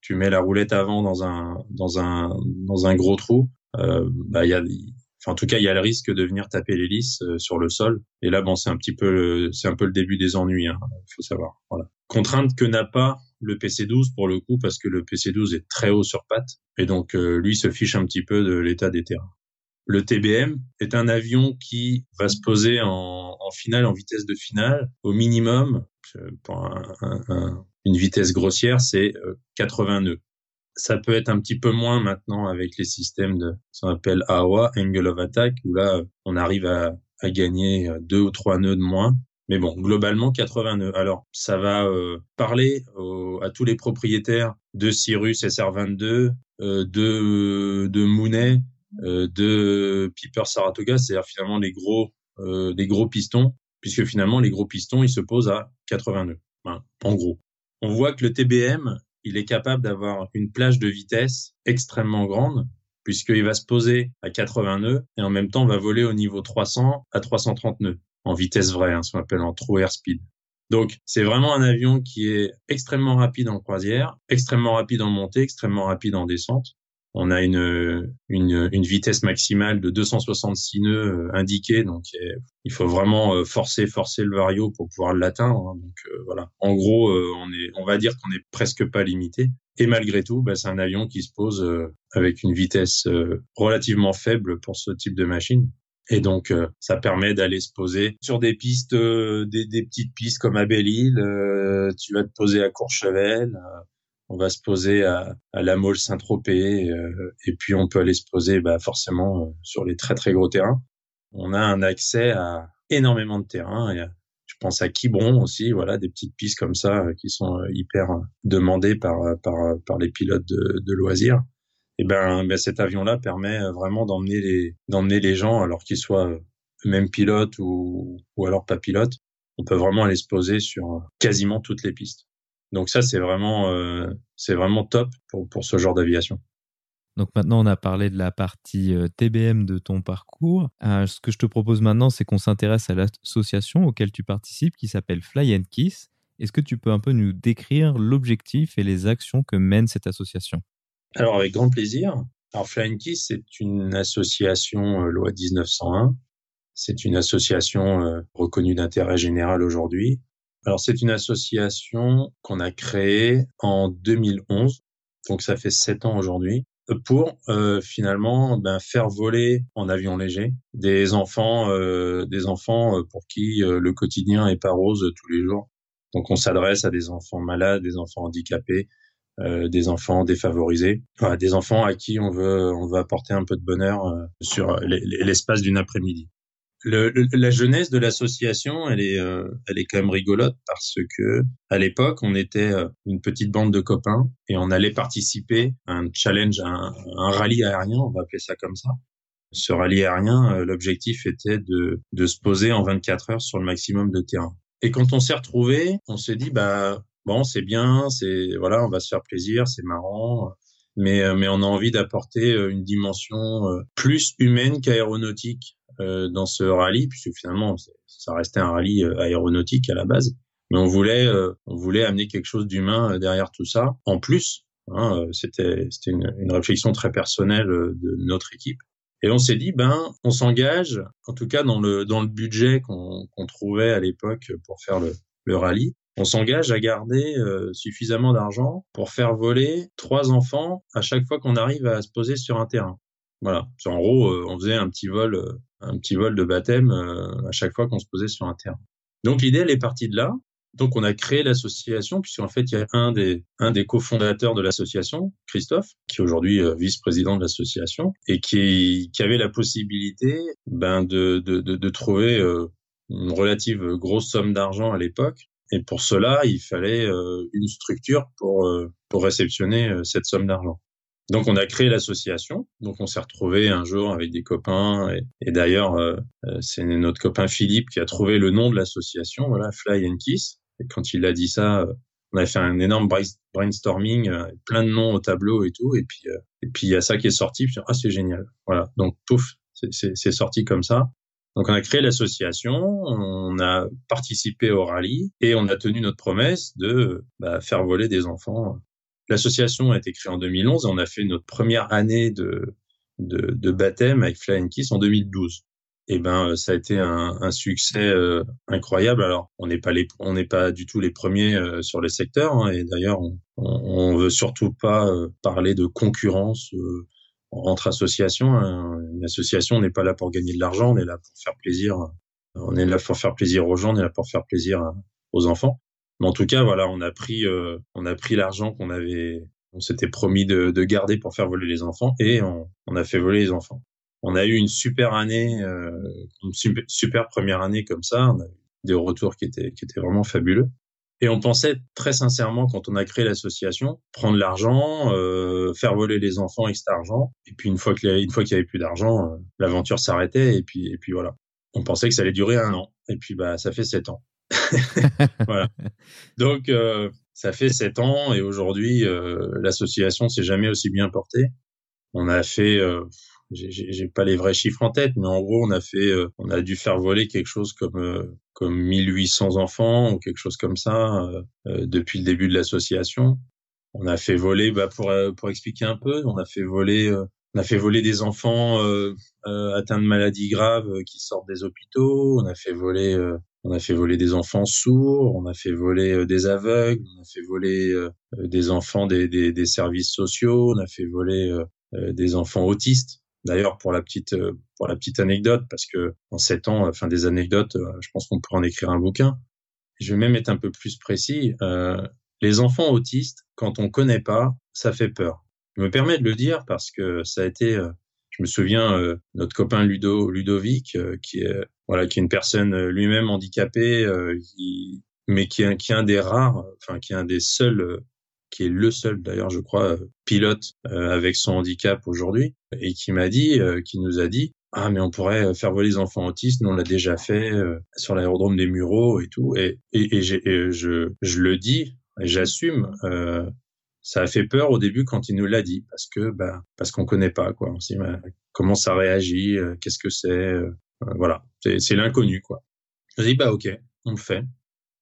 tu mets la roulette avant dans un dans un dans un gros trou, bah il y a en tout cas, il y a le risque de venir taper l'hélice euh, sur le sol. Et là, bon, c'est un petit peu, c'est un peu le début des ennuis. Hein, faut savoir. Voilà. Contrainte que n'a pas le PC12 pour le coup, parce que le PC12 est très haut sur patte, et donc euh, lui se fiche un petit peu de l'état des terrains. Le TBM est un avion qui va se poser en, en finale, en vitesse de finale, au minimum, pour un, une vitesse grossière, c'est 80 euh, nœuds ça peut être un petit peu moins maintenant avec les systèmes de ce qu'on appelle AOA, Angle of Attack, où là, on arrive à, à gagner euh, deux ou trois nœuds de moins. Mais bon, globalement, 80 nœuds. Alors, ça va euh, parler à tous les propriétaires de Cyrus SR22, euh, de, de Mooney, euh, de Piper Saratoga, c'est-à-dire finalement les gros, euh, les gros pistons, puisque finalement, les gros pistons, ils se posent à 80 nœuds. en gros. On voit que le TBM, il est capable d'avoir une plage de vitesse extrêmement grande puisqu'il va se poser à 80 nœuds et en même temps va voler au niveau 300 à 330 nœuds en vitesse vraie, hein, ce qu'on appelle en true airspeed. Donc, c'est vraiment un avion qui est extrêmement rapide en croisière, extrêmement rapide en montée, extrêmement rapide en descente. On a une, vitesse maximale de 266 nœuds euh, indiqués, donc il faut vraiment euh, forcer, forcer le vario pour pouvoir l'atteindre. Hein. Donc euh, voilà. En gros, on est, on va dire qu'on est presque pas limité. Et malgré tout, bah, c'est un avion qui se pose avec une vitesse relativement faible pour ce type de machine. Et donc, euh, ça permet d'aller se poser sur des pistes, euh, des, des, petites pistes comme à Belle-Île. Euh, tu vas te poser à Courchevel. on va se poser à, à la Mole Saint-Tropez. et puis, on peut aller se poser bah, forcément sur les très, très gros terrains. On a un accès à énormément de terrains. Et, je pense à Quiberon aussi, voilà, des petites pistes comme ça qui sont hyper demandées par, par, par les pilotes de, de loisirs et ben, ben cet avion-là permet euh, vraiment d'emmener les d'emmener les gens alors qu'ils soient euh, eux-mêmes pilotes ou ou alors pas pilotes. On peut vraiment aller se poser sur euh, quasiment toutes les pistes. Donc ça c'est vraiment c'est vraiment top pour pour ce genre d'aviation. Donc maintenant, on a parlé de la partie TBM de ton parcours. Ce que je te propose maintenant, c'est qu'on s'intéresse à l'association auquel tu participes, qui s'appelle Fly and Kiss. Est-ce que tu peux un peu nous décrire l'objectif et les actions que mène cette association? Alors, avec grand plaisir. Alors, Flying Kiss, c'est une association euh, loi 1901. C'est une association euh, reconnue d'intérêt général aujourd'hui. Alors, c'est une association qu'on a créée en 2011. Donc, ça fait sept ans aujourd'hui pour euh, finalement ben, faire voler en avion léger des enfants, des enfants pour qui le quotidien est pas rose tous les jours. Donc on s'adresse à des enfants malades, des enfants handicapés, euh, des enfants défavorisés, des enfants à qui on veut on veut apporter un peu de bonheur euh, sur l'espace d'une après-midi. Le, la jeunesse de l'association, elle est, euh, elle est quand même rigolote parce que à l'époque, on était une petite bande de copains et on allait participer à un challenge, un, un rallye aérien, on va appeler ça comme ça. Ce rallye aérien, l'objectif était de, de se poser en 24 heures sur le maximum de terrain. Et quand on s'est retrouvé, on s'est dit bah bon, c'est bien, c'est voilà, on va se faire plaisir, c'est marrant, mais euh, mais on a envie d'apporter euh, une dimension euh, plus humaine qu'aéronautique dans ce rallye, puisque finalement ça restait un rallye aéronautique à la base, mais on voulait on voulait amener quelque chose d'humain derrière tout ça. En plus, hein, c'était c'était une, réflexion très personnelle de notre équipe. Et on s'est dit, ben, on s'engage, en tout cas dans le dans le budget qu'on qu'on trouvait à l'époque pour faire le, le rallye, on s'engage à garder euh, suffisamment d'argent pour faire voler trois enfants à chaque fois qu'on arrive à se poser sur un terrain. Voilà. En gros, euh, on faisait un petit vol, euh, un petit vol de baptême à chaque fois qu'on se posait sur un terrain. Donc l'idée, elle est partie de là. Donc on a créé l'association puisqu'en fait il y a un des un des cofondateurs de l'association, Christophe, qui est aujourd'hui vice-président de l'association et qui qui avait la possibilité ben de de de, de trouver une relative grosse somme d'argent à l'époque et pour cela, il fallait euh, une structure pour, euh, pour réceptionner euh, cette somme d'argent. Donc on a créé l'association. Donc on s'est retrouvé un jour avec des copains et, d'ailleurs c'est notre copain Philippe qui a trouvé le nom de l'association, voilà Fly and Kiss. Et quand il a dit ça, on a fait un énorme brainstorming, plein de noms au tableau et tout. Et puis et puis il y a ça qui est sorti. Puis, ah c'est génial. Voilà. Donc pouf, c'est sorti comme ça. Donc on a créé l'association, on a participé au rallye et on a tenu notre promesse de bah, faire voler des enfants. L'association a été créée en 2011 et on a fait notre première année de, de, de baptême avec Fly Kiss en 2012. Et eh ben ça a été un, un succès euh, incroyable. Alors on n'est pas les, on n'est pas du tout les premiers euh, sur le secteur hein, et d'ailleurs on, on, veut surtout pas euh, parler de concurrence entre associations. Hein. Une association n'est pas là pour gagner de l'argent, on est là pour faire plaisir. On est là pour faire plaisir aux gens, on est là pour faire plaisir aux enfants. Mais en tout cas, voilà, on a pris, euh, on a pris l'argent qu'on avait, on s'était promis de, de, garder pour faire voler les enfants et on, a fait voler les enfants. On a eu une super année, euh, une super, super, première année comme ça. On a eu des retours qui étaient, qui étaient vraiment fabuleux. Et on pensait très sincèrement, quand on a créé l'association, prendre l'argent, euh, faire voler les enfants avec cet argent. Et puis une fois qu'il y avait, avait plus d'argent, euh, l'aventure s'arrêtait. Et puis, et puis voilà. On pensait que ça allait durer un an. Et puis bah ça fait sept ans. voilà. Donc euh, ça fait sept ans et aujourd'hui euh, l'association s'est jamais aussi bien portée. on a fait, euh, j'ai pas les vrais chiffres en tête, mais en gros, on a fait, euh, on a dû faire voler quelque chose comme euh, comme 1800 enfants ou quelque chose comme ça depuis le début de l'association. On a fait voler, bah pour pour expliquer un peu, on a fait voler on a fait voler des enfants euh, euh, atteints de maladies graves euh, qui sortent des hôpitaux. On a fait voler, on a fait voler des enfants sourds. On a fait voler des aveugles. On a fait voler des enfants des, des, des, services sociaux. On a fait voler des enfants autistes. D'ailleurs, pour la petite pour la petite anecdote, parce que en sept ans, enfin des anecdotes, je pense qu'on pourrait en écrire un bouquin. Je vais même être un peu plus précis. les enfants autistes, quand on connaît pas, ça fait peur je me permets de le dire parce que ça a été, euh, je me souviens, euh, notre copain Ludo, Ludovic, euh, qui est voilà, qui est une personne lui-même handicapée, mais qui est, qui est un des rares, enfin qui est un des seuls, qui est le seul d'ailleurs, je crois, pilote avec son handicap aujourd'hui, et qui m'a dit, qui nous a dit, ah mais on pourrait faire voler les enfants autistes, nous on l'a déjà fait sur l'aérodrome des Mureaux et tout, et, et, je, je le dis, j'assume. Euh, ça a fait peur au début quand il nous l'a dit parce que bah parce qu'on connaît pas quoi. On se dit comment ça réagit, euh, qu'est-ce que c'est, euh, euh, voilà, c'est l'inconnu quoi. Je dis bah ok, on le fait.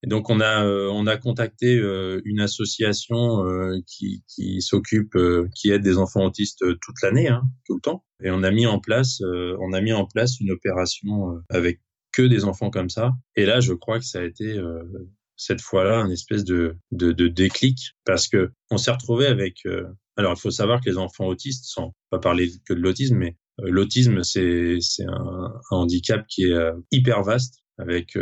Et donc on a on a contacté une association qui qui s'occupe qui aide des enfants autistes toute l'année, hein, tout le temps. Et on a mis en place on a mis en place une opération avec que des enfants comme ça. Et là je crois que ça a été cette fois-là un espèce de, de, de, déclic parce que on s'est retrouvé avec. Euh, alors il faut savoir que les enfants autistes, sans pas parler que de l'autisme, mais euh, l'autisme c'est un, un, handicap qui est euh, hyper vaste avec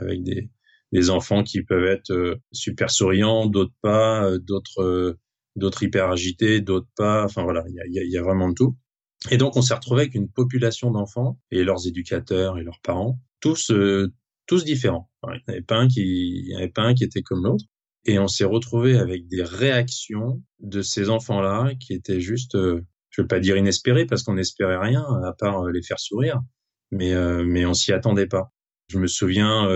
avec des des enfants qui peuvent être super souriants, d'autres pas, d'autres d'autres hyper agités, d'autres pas. Enfin voilà, il y a, y a vraiment de tout. Et donc on s'est retrouvé avec une population d'enfants et leurs éducateurs et leurs parents, tous tous différents. Il n'y avait pas un qui, il avait pas un qui était comme l'autre. Et on s'est retrouvé avec des réactions de ces enfants-là qui étaient juste, euh, je veux pas dire inespérées parce qu'on n'espérait rien à part euh, les faire sourire, mais euh, mais on s'y attendait pas. Je me souviens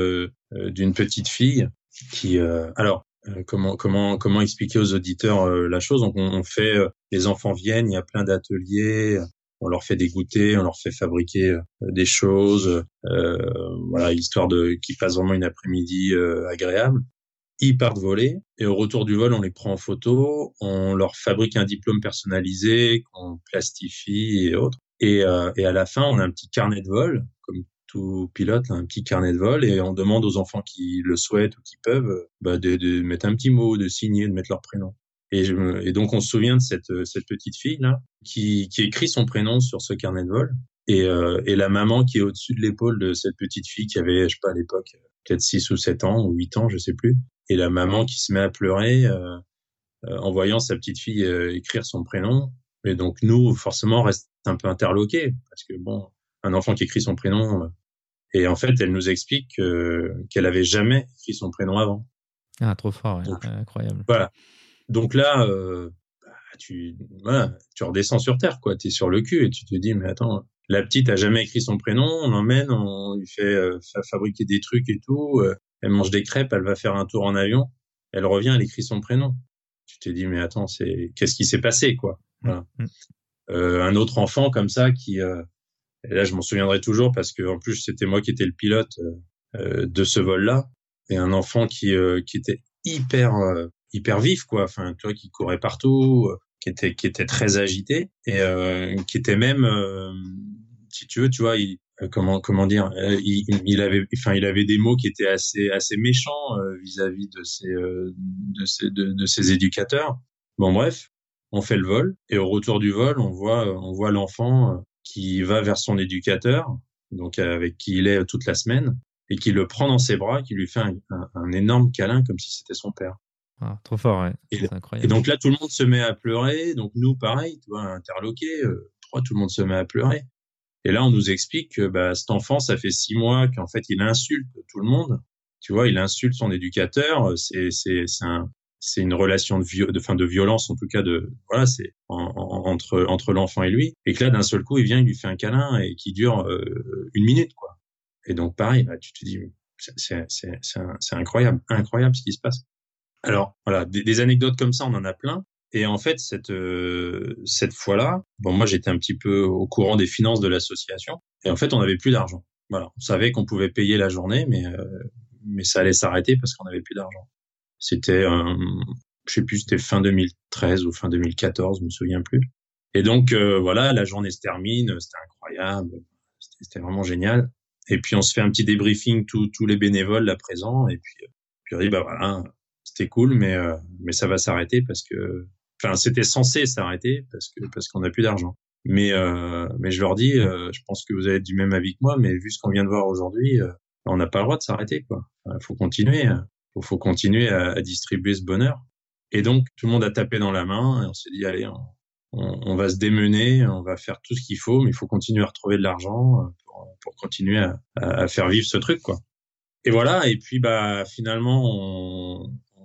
d'une petite fille qui, alors comment comment comment expliquer aux auditeurs la chose? Donc on, on fait, les enfants viennent, il y a plein d'ateliers, on leur fait des goûters, on leur fait fabriquer euh, des choses, euh, voilà, histoire de qu'ils passent vraiment une après-midi euh, agréable. Ils partent voler et au retour du vol, on les prend en photo, on leur fabrique un diplôme personnalisé qu'on plastifie et autres. Et, euh, et à la fin, on a un petit carnet de vol, comme tout pilote, un petit carnet de vol, et on demande aux enfants qui le souhaitent ou qui peuvent bah, de, de mettre un petit mot, de signer, de mettre leur prénom. Et, je et, donc on se souvient de cette, cette petite fille là qui, qui écrit son prénom sur ce carnet de vol et, euh, et la maman qui est au-dessus de l'épaule de cette petite fille qui avait, je sais pas à l'époque, peut-être 6 ou 7 ans ou 8 ans, je sais plus. Et la maman qui se met à pleurer euh, euh, en voyant sa petite fille euh, écrire son prénom. Et donc nous, forcément, on reste un peu interloqués parce que bon, un enfant qui écrit son prénom. Et en fait, elle nous explique qu'elle avait jamais écrit son prénom avant. Ah, trop fort, ouais. incroyable. Voilà. Donc là, euh, bah, tu, voilà, tu redescends sur terre, quoi. Tu es sur le cul et tu te dis, mais attends, la petite a jamais écrit son prénom, on l'emmène, on lui fait euh, fabriquer des trucs et tout. Euh, elle mange des crêpes, elle va faire un tour en avion, elle revient, elle écrit son prénom. Tu te dis, mais attends, c'est qu'est-ce qui s'est passé, quoi? Voilà. Mmh. Euh, un autre enfant comme ça qui, euh, et là je m'en souviendrai toujours parce que en plus c'était moi qui étais le pilote de ce vol-là, et un enfant qui qui était hyper hyper vif, quoi. Enfin, tu vois, qui courait partout, euh, qui était qui était très agité et euh, qui était même, euh, si tu veux, tu vois, il, comment comment dire, il, il, avait, enfin, il avait des mots qui étaient assez assez méchants vis-à-vis de ses de ses de, de ses éducateurs. Bon, bref, on fait le vol et au retour du vol, on voit on voit l'enfant qui va vers son éducateur, donc avec qui il est toute la semaine, et qui le prend dans ses bras, qui lui fait un, un énorme câlin comme si c'était son père. Ah, trop fort, ouais. Et, incroyable. et, donc là, tout le monde se met à pleurer. Donc nous, pareil, tu vois, interloqué, euh, tout le monde se met à pleurer. Et là, on nous explique que bah, cet enfant, ça fait six mois qu'en fait, il insulte tout le monde. Tu vois, il insulte son éducateur. C'est c'est c'est un c'est une relation de, de, fin, de violence en tout cas de voilà c'est entre entre l'enfant et lui et que là d'un seul coup il vient il lui fait un câlin et qui dure euh, une minute quoi et donc pareil bah, tu te dis c'est incroyable incroyable ce qui se passe alors voilà, des, anecdotes comme ça, on en a plein. Et en fait, cette euh, cette fois-là, bon, moi j'étais un petit peu au courant des finances de l'association, et en fait, on n'avait plus d'argent. Voilà, on savait qu'on pouvait payer la journée, mais euh, mais ça allait s'arrêter parce qu'on n'avait plus d'argent. C'était, je sais plus, c'était fin 2013 ou fin 2014, je me souviens plus. Et donc euh, voilà, la journée se termine, c'était incroyable, c'était vraiment génial. Et puis on se fait un petit débriefing tous les bénévoles là présents, et puis puis on dit bah voilà, c'était cool, mais mais ça va s'arrêter parce que Enfin, c'était censé s'arrêter parce que parce qu'on n'a plus d'argent. Mais euh, mais je leur dis, euh, je pense que vous allez du même avis que moi, mais vu ce qu'on vient de voir aujourd'hui, euh, on n'a pas le droit de s'arrêter. Quoi. Il faut continuer. Il faut continuer à, distribuer ce bonheur. Et donc tout le monde a tapé dans la main et on s'est dit allez, on, va se démener, on va faire tout ce qu'il faut, mais il faut continuer à retrouver de l'argent pour, pour continuer à, faire vivre ce truc quoi. Et voilà. Et puis bah finalement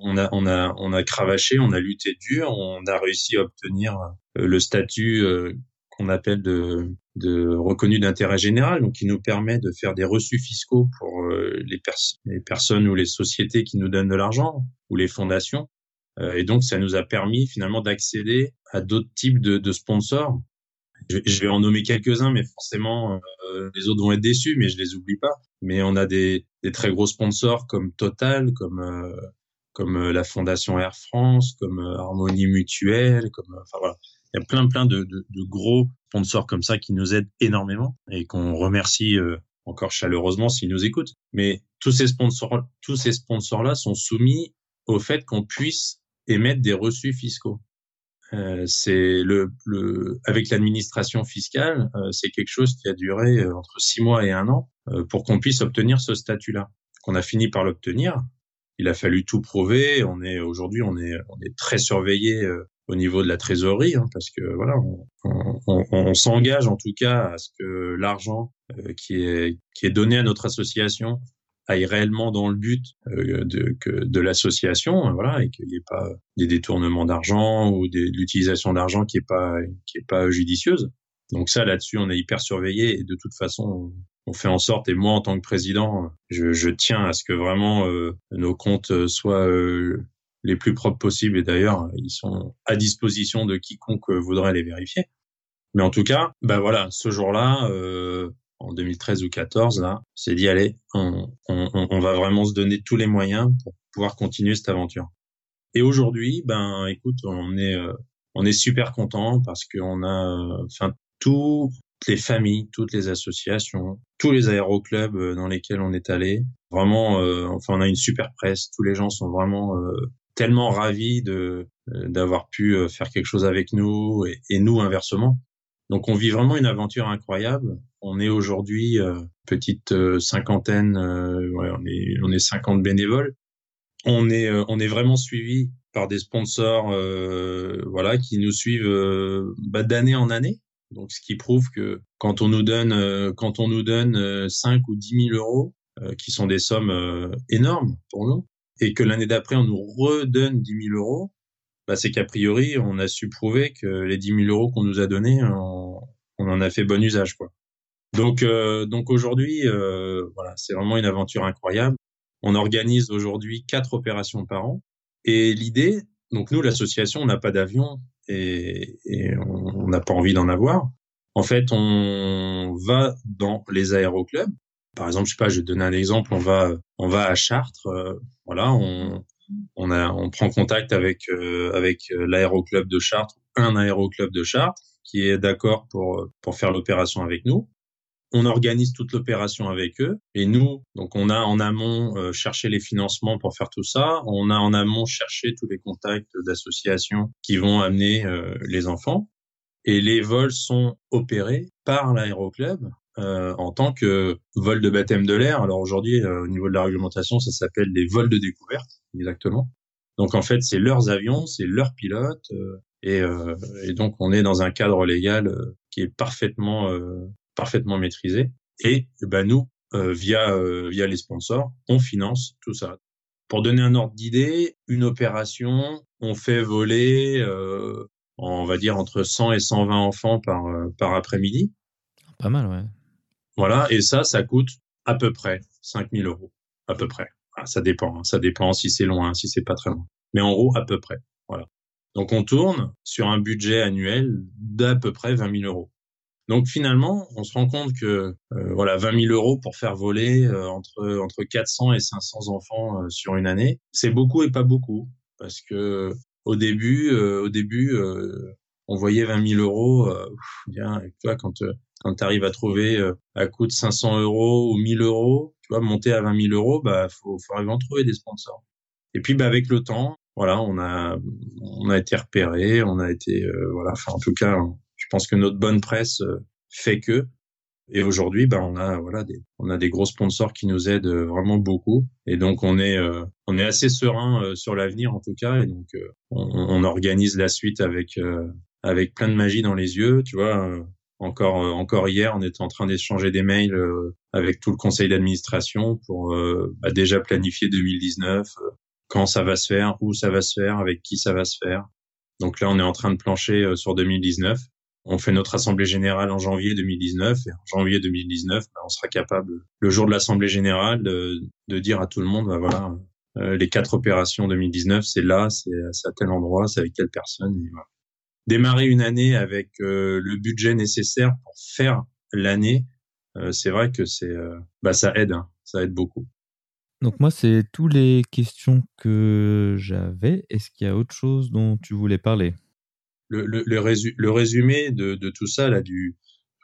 on a cravaché, on a lutté dur, on a réussi à obtenir euh, le statut euh, qu'on appelle de, de reconnu d'intérêt général, donc qui nous permet de faire des reçus fiscaux pour euh, les, les personnes ou les sociétés qui nous donnent de l'argent ou les fondations. et donc, ça nous a permis finalement d'accéder à d'autres types de, de sponsors. Je, je, vais en nommer quelques-uns, mais forcément, les autres vont être déçus, mais je les oublie pas. Mais on a des, des très gros sponsors comme Total, comme comme euh, la Fondation Air France, comme euh, Harmonie Mutuelle, comme euh, enfin voilà, il y a plein plein de, de, de, gros sponsors comme ça qui nous aident énormément et qu'on remercie encore chaleureusement s'ils nous écoutent. Mais tous ces sponsors, tous ces sponsors là sont soumis au fait qu'on puisse émettre des reçus fiscaux. Euh, c'est le, avec l'administration fiscale, euh, c'est quelque chose qui a duré entre six mois et un an euh, pour qu'on puisse obtenir ce statut-là. Qu'on a fini par l'obtenir, il a fallu tout prouver. On est aujourd'hui, on est, on est très surveillé euh, au niveau de la trésorerie, hein, parce que voilà, on, on, on s'engage en tout cas à ce que l'argent euh, qui est qui est donné à notre association aille réellement dans le but euh, de, de l'association, voilà, et qu'il n'y ait pas des détournements d'argent ou de l'utilisation d'argent qui est pas qui est pas judicieuse. Donc ça, là-dessus, on est hyper surveillé et de toute façon, on fait en sorte, et moi en tant que président, je, je tiens à ce que vraiment euh, nos comptes soient euh, les plus propres possibles. Et d'ailleurs, ils sont à disposition de quiconque voudrait les vérifier. Mais en tout cas, bah voilà, ce jour-là, euh, en 2013 ou 14, là, c'est dit allez, on, on, on, va vraiment se donner tous les moyens pour pouvoir continuer cette aventure. Et aujourd'hui, ben écoute, on est euh, on est super content parce qu'on a, enfin tout les familles, toutes les associations, tous les aéroclubs euh, dans lesquels on est allé. Vraiment, euh, enfin, on a une super presse. Tous les gens sont vraiment euh, tellement ravis de d'avoir pu faire quelque chose avec nous et, nous inversement. Donc, on vit vraiment une aventure incroyable. On est aujourd'hui petite cinquantaine, on est on est 50 bénévoles. On est on est vraiment suivi par des sponsors, voilà, qui nous suivent bah, d'année en année donc, ce qui prouve que quand on nous donne, euh, quand on nous donne 5 euh, ou 10 000 euros, euh, qui sont des sommes énormes pour nous, et que l'année d'après on nous redonne 10 000 euros, bah, c'est qu'a priori on a su prouver que les 10 000 euros qu'on nous a donnés, on, en a fait bon usage, quoi. Donc, donc aujourd'hui, voilà, c'est vraiment une aventure incroyable. On organise aujourd'hui quatre opérations par an, et l'idée, donc nous, l'association, on n'a pas d'avion, et on n'a pas envie d'en avoir. En fait, on va dans les aéroclubs. Par exemple, je sais pas, je vais te donner un exemple. On va, on va à Chartres. Euh, voilà, on, on a, on prend contact avec euh, avec l'aéroclub de Chartres, un aéroclub de Chartres qui est d'accord pour pour faire l'opération avec nous on organise toute l'opération avec eux et nous donc on a en amont euh, cherché les financements pour faire tout ça on a en amont cherché tous les contacts d'associations qui vont amener euh, les enfants et les vols sont opérés par l'aéroclub euh, en tant que vol de baptême de l'air alors aujourd'hui euh, au niveau de la réglementation ça s'appelle des vols de découverte exactement donc en fait c'est leurs avions c'est leurs pilotes et, et, donc on est dans un cadre légal qui est parfaitement parfaitement maîtrisé. Et ben nous, euh, via euh, via les sponsors, on finance tout ça. Pour donner un ordre d'idée, une opération, on fait voler, euh, on va dire entre 100 et 120 enfants par par après-midi. Pas mal, ouais. Voilà, et ça, ça coûte à peu près 5000 euros, à peu près. Ah, ça dépend, hein. ça dépend si c'est loin, si c'est pas très loin. Mais en gros, à peu près. Voilà. Donc on tourne sur un budget annuel d'à peu près 20 000 euros. Donc finalement, on se rend compte que euh, voilà, 20 000 euros pour faire voler euh, entre entre 400 et 500 enfants euh, sur une année, c'est beaucoup et pas beaucoup parce que au début, au début, on voyait 20 000 euros. bien, tu vois, quand quand tu arrives à trouver à coût de 500 euros ou 1000 euros, tu vois, monter à 20 000 euros, bah faut faut arriver à en trouver des sponsors. Et puis bah avec le temps, voilà, on a on a été repéré, on a été voilà, enfin en tout cas je pense que notre bonne presse euh, fait que. Et aujourd'hui, ben on a voilà des on a des gros sponsors qui nous aident euh, vraiment beaucoup. Et donc on est euh, on est assez serein sur l'avenir en tout cas. Et donc on, on, organise la suite avec avec plein de magie dans les yeux. Tu vois, encore encore hier, on était en train d'échanger des mails avec tout le conseil d'administration pour bah, déjà planifier 2019, quand ça va se faire, où ça va se faire, avec qui ça va se faire. Donc là, on est en train de plancher sur 2019 on fait notre assemblée générale en janvier 2019 et en janvier 2019, ben, on sera capable, le jour de l'assemblée générale, de, dire à tout le monde, ben, voilà, euh, les quatre opérations 2019, c'est là, c'est à tel endroit, c'est avec quelle personne. Démarrer une année avec euh, le budget nécessaire pour faire l'année, euh, c'est vrai que c'est, bah, ça aide, hein, ça aide beaucoup. Donc moi, c'est toutes les questions que j'avais. Est-ce qu'il y a autre chose dont tu voulais parler? Le, le, le, résumé de, de, tout ça, là, du,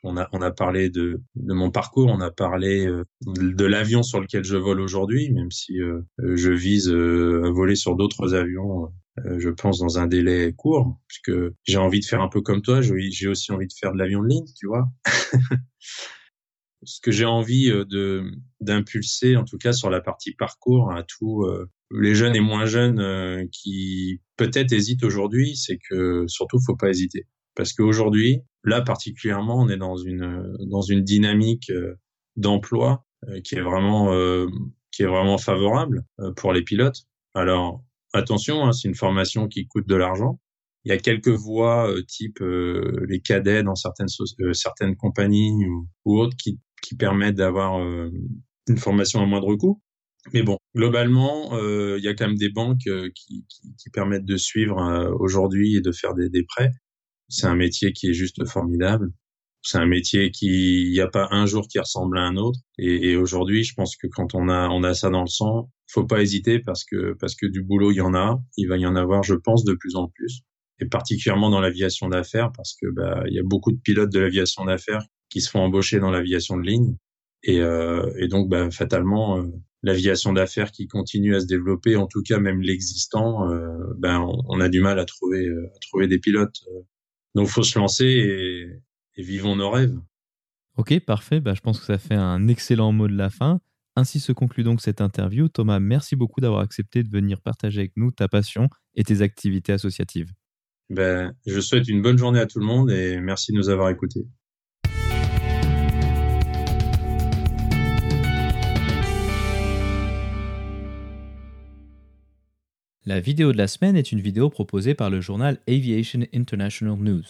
on a, on a parlé de, de mon parcours, on a parlé euh, de l'avion sur lequel je vole aujourd'hui, même si euh, je vise euh, à voler sur d'autres avions, je pense, dans un délai court, puisque j'ai envie de faire un peu comme toi, j'ai aussi envie de faire de l'avion de ligne, tu vois. Ce que j'ai envie de d'impulser, en tout cas sur la partie parcours, à tous les jeunes et moins jeunes qui peut-être hésite aujourd'hui, c'est que surtout faut pas hésiter parce qu'aujourd'hui, là particulièrement, on est dans une dans une dynamique euh, d'emploi euh, qui est vraiment euh, qui est vraiment favorable pour les pilotes. Alors attention, hein, c'est une formation qui coûte de l'argent. Il y a quelques voies type les cadets dans certaines certaines compagnies ou, autres qui qui permettent d'avoir une formation à moindre coût. Mais bon, globalement, il y a quand même des banques qui, qui, qui, permettent de suivre aujourd'hui et de faire des, des prêts. C'est un métier qui est juste formidable. C'est un métier qui, il n'y a pas un jour qui ressemble à un autre. Et, aujourd'hui, je pense que quand on a, on a ça dans le sang, faut pas hésiter parce que, parce que du boulot, il y en a. Il va y en avoir, je pense, de plus en plus. Et particulièrement dans l'aviation d'affaires parce que, bah, il y a beaucoup de pilotes de l'aviation d'affaires qui se font embaucher dans l'aviation de ligne. Et, euh, et donc, bah, fatalement, l'aviation d'affaires qui continue à se développer, en tout cas même l'existant, euh, ben on, a du mal à trouver euh, à trouver des pilotes. Donc faut se lancer et, vivons nos rêves. Ok, parfait. Bah, je pense que ça fait un excellent mot de la fin. Ainsi se conclut donc cette interview. Thomas, merci beaucoup d'avoir accepté de venir partager avec nous ta passion et tes activités associatives. Ben, je souhaite une bonne journée à tout le monde et merci de nous avoir écoutés. La vidéo de la semaine est une vidéo proposée par le journal Aviation International News.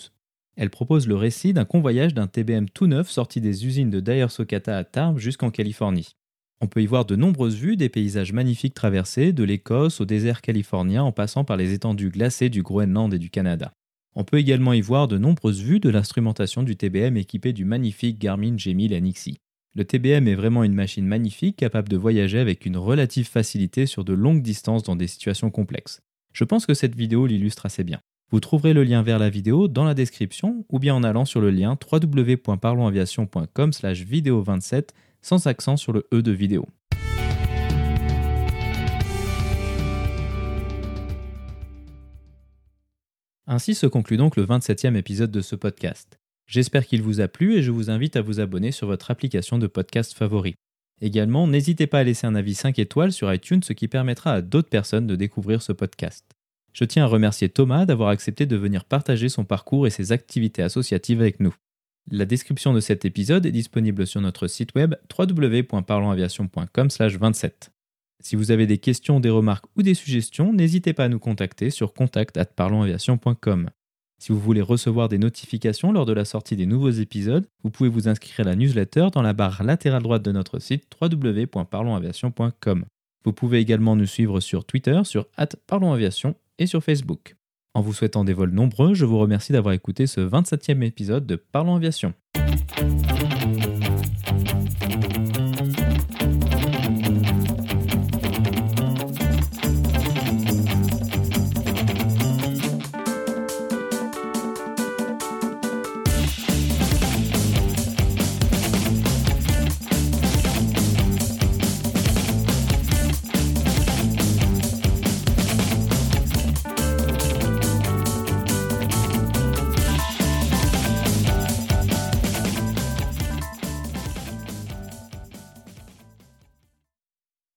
Elle propose le récit d'un convoyage d'un TBM tout neuf sorti des usines de Dyer Socata à Tarbes jusqu'en Californie. On peut y voir de nombreuses vues des paysages magnifiques traversés, de l'Écosse au désert californien en passant par les étendues glacées du Groenland et du Canada. On peut également y voir de nombreuses vues de l'instrumentation du TBM équipé du magnifique Garmin G1000 NXI. Le TBM est vraiment une machine magnifique capable de voyager avec une relative facilité sur de longues distances dans des situations complexes. Je pense que cette vidéo l'illustre assez bien. Vous trouverez le lien vers la vidéo dans la description ou bien en allant sur le lien www.parlonsaviation.com slash vidéo 27 sans accent sur le E de vidéo. Ainsi se conclut donc le 27e épisode de ce podcast. J'espère qu'il vous a plu et je vous invite à vous abonner sur votre application de podcast favori. Également, n'hésitez pas à laisser un avis 5 étoiles sur iTunes, ce qui permettra à d'autres personnes de découvrir ce podcast. Je tiens à remercier Thomas d'avoir accepté de venir partager son parcours et ses activités associatives avec nous. La description de cet épisode est disponible sur notre site web www.parlonsaviation.com/27. Si vous avez des questions, des remarques ou des suggestions, n'hésitez pas à nous contacter sur contact@parlonsaviation.com. Si vous voulez recevoir des notifications lors de la sortie des nouveaux épisodes, vous pouvez vous inscrire à la newsletter dans la barre latérale droite de notre site www.parlonsaviation.com. Vous pouvez également nous suivre sur Twitter, sur parlonsaviation et sur Facebook. En vous souhaitant des vols nombreux, je vous remercie d'avoir écouté ce 27e épisode de Parlons Aviation.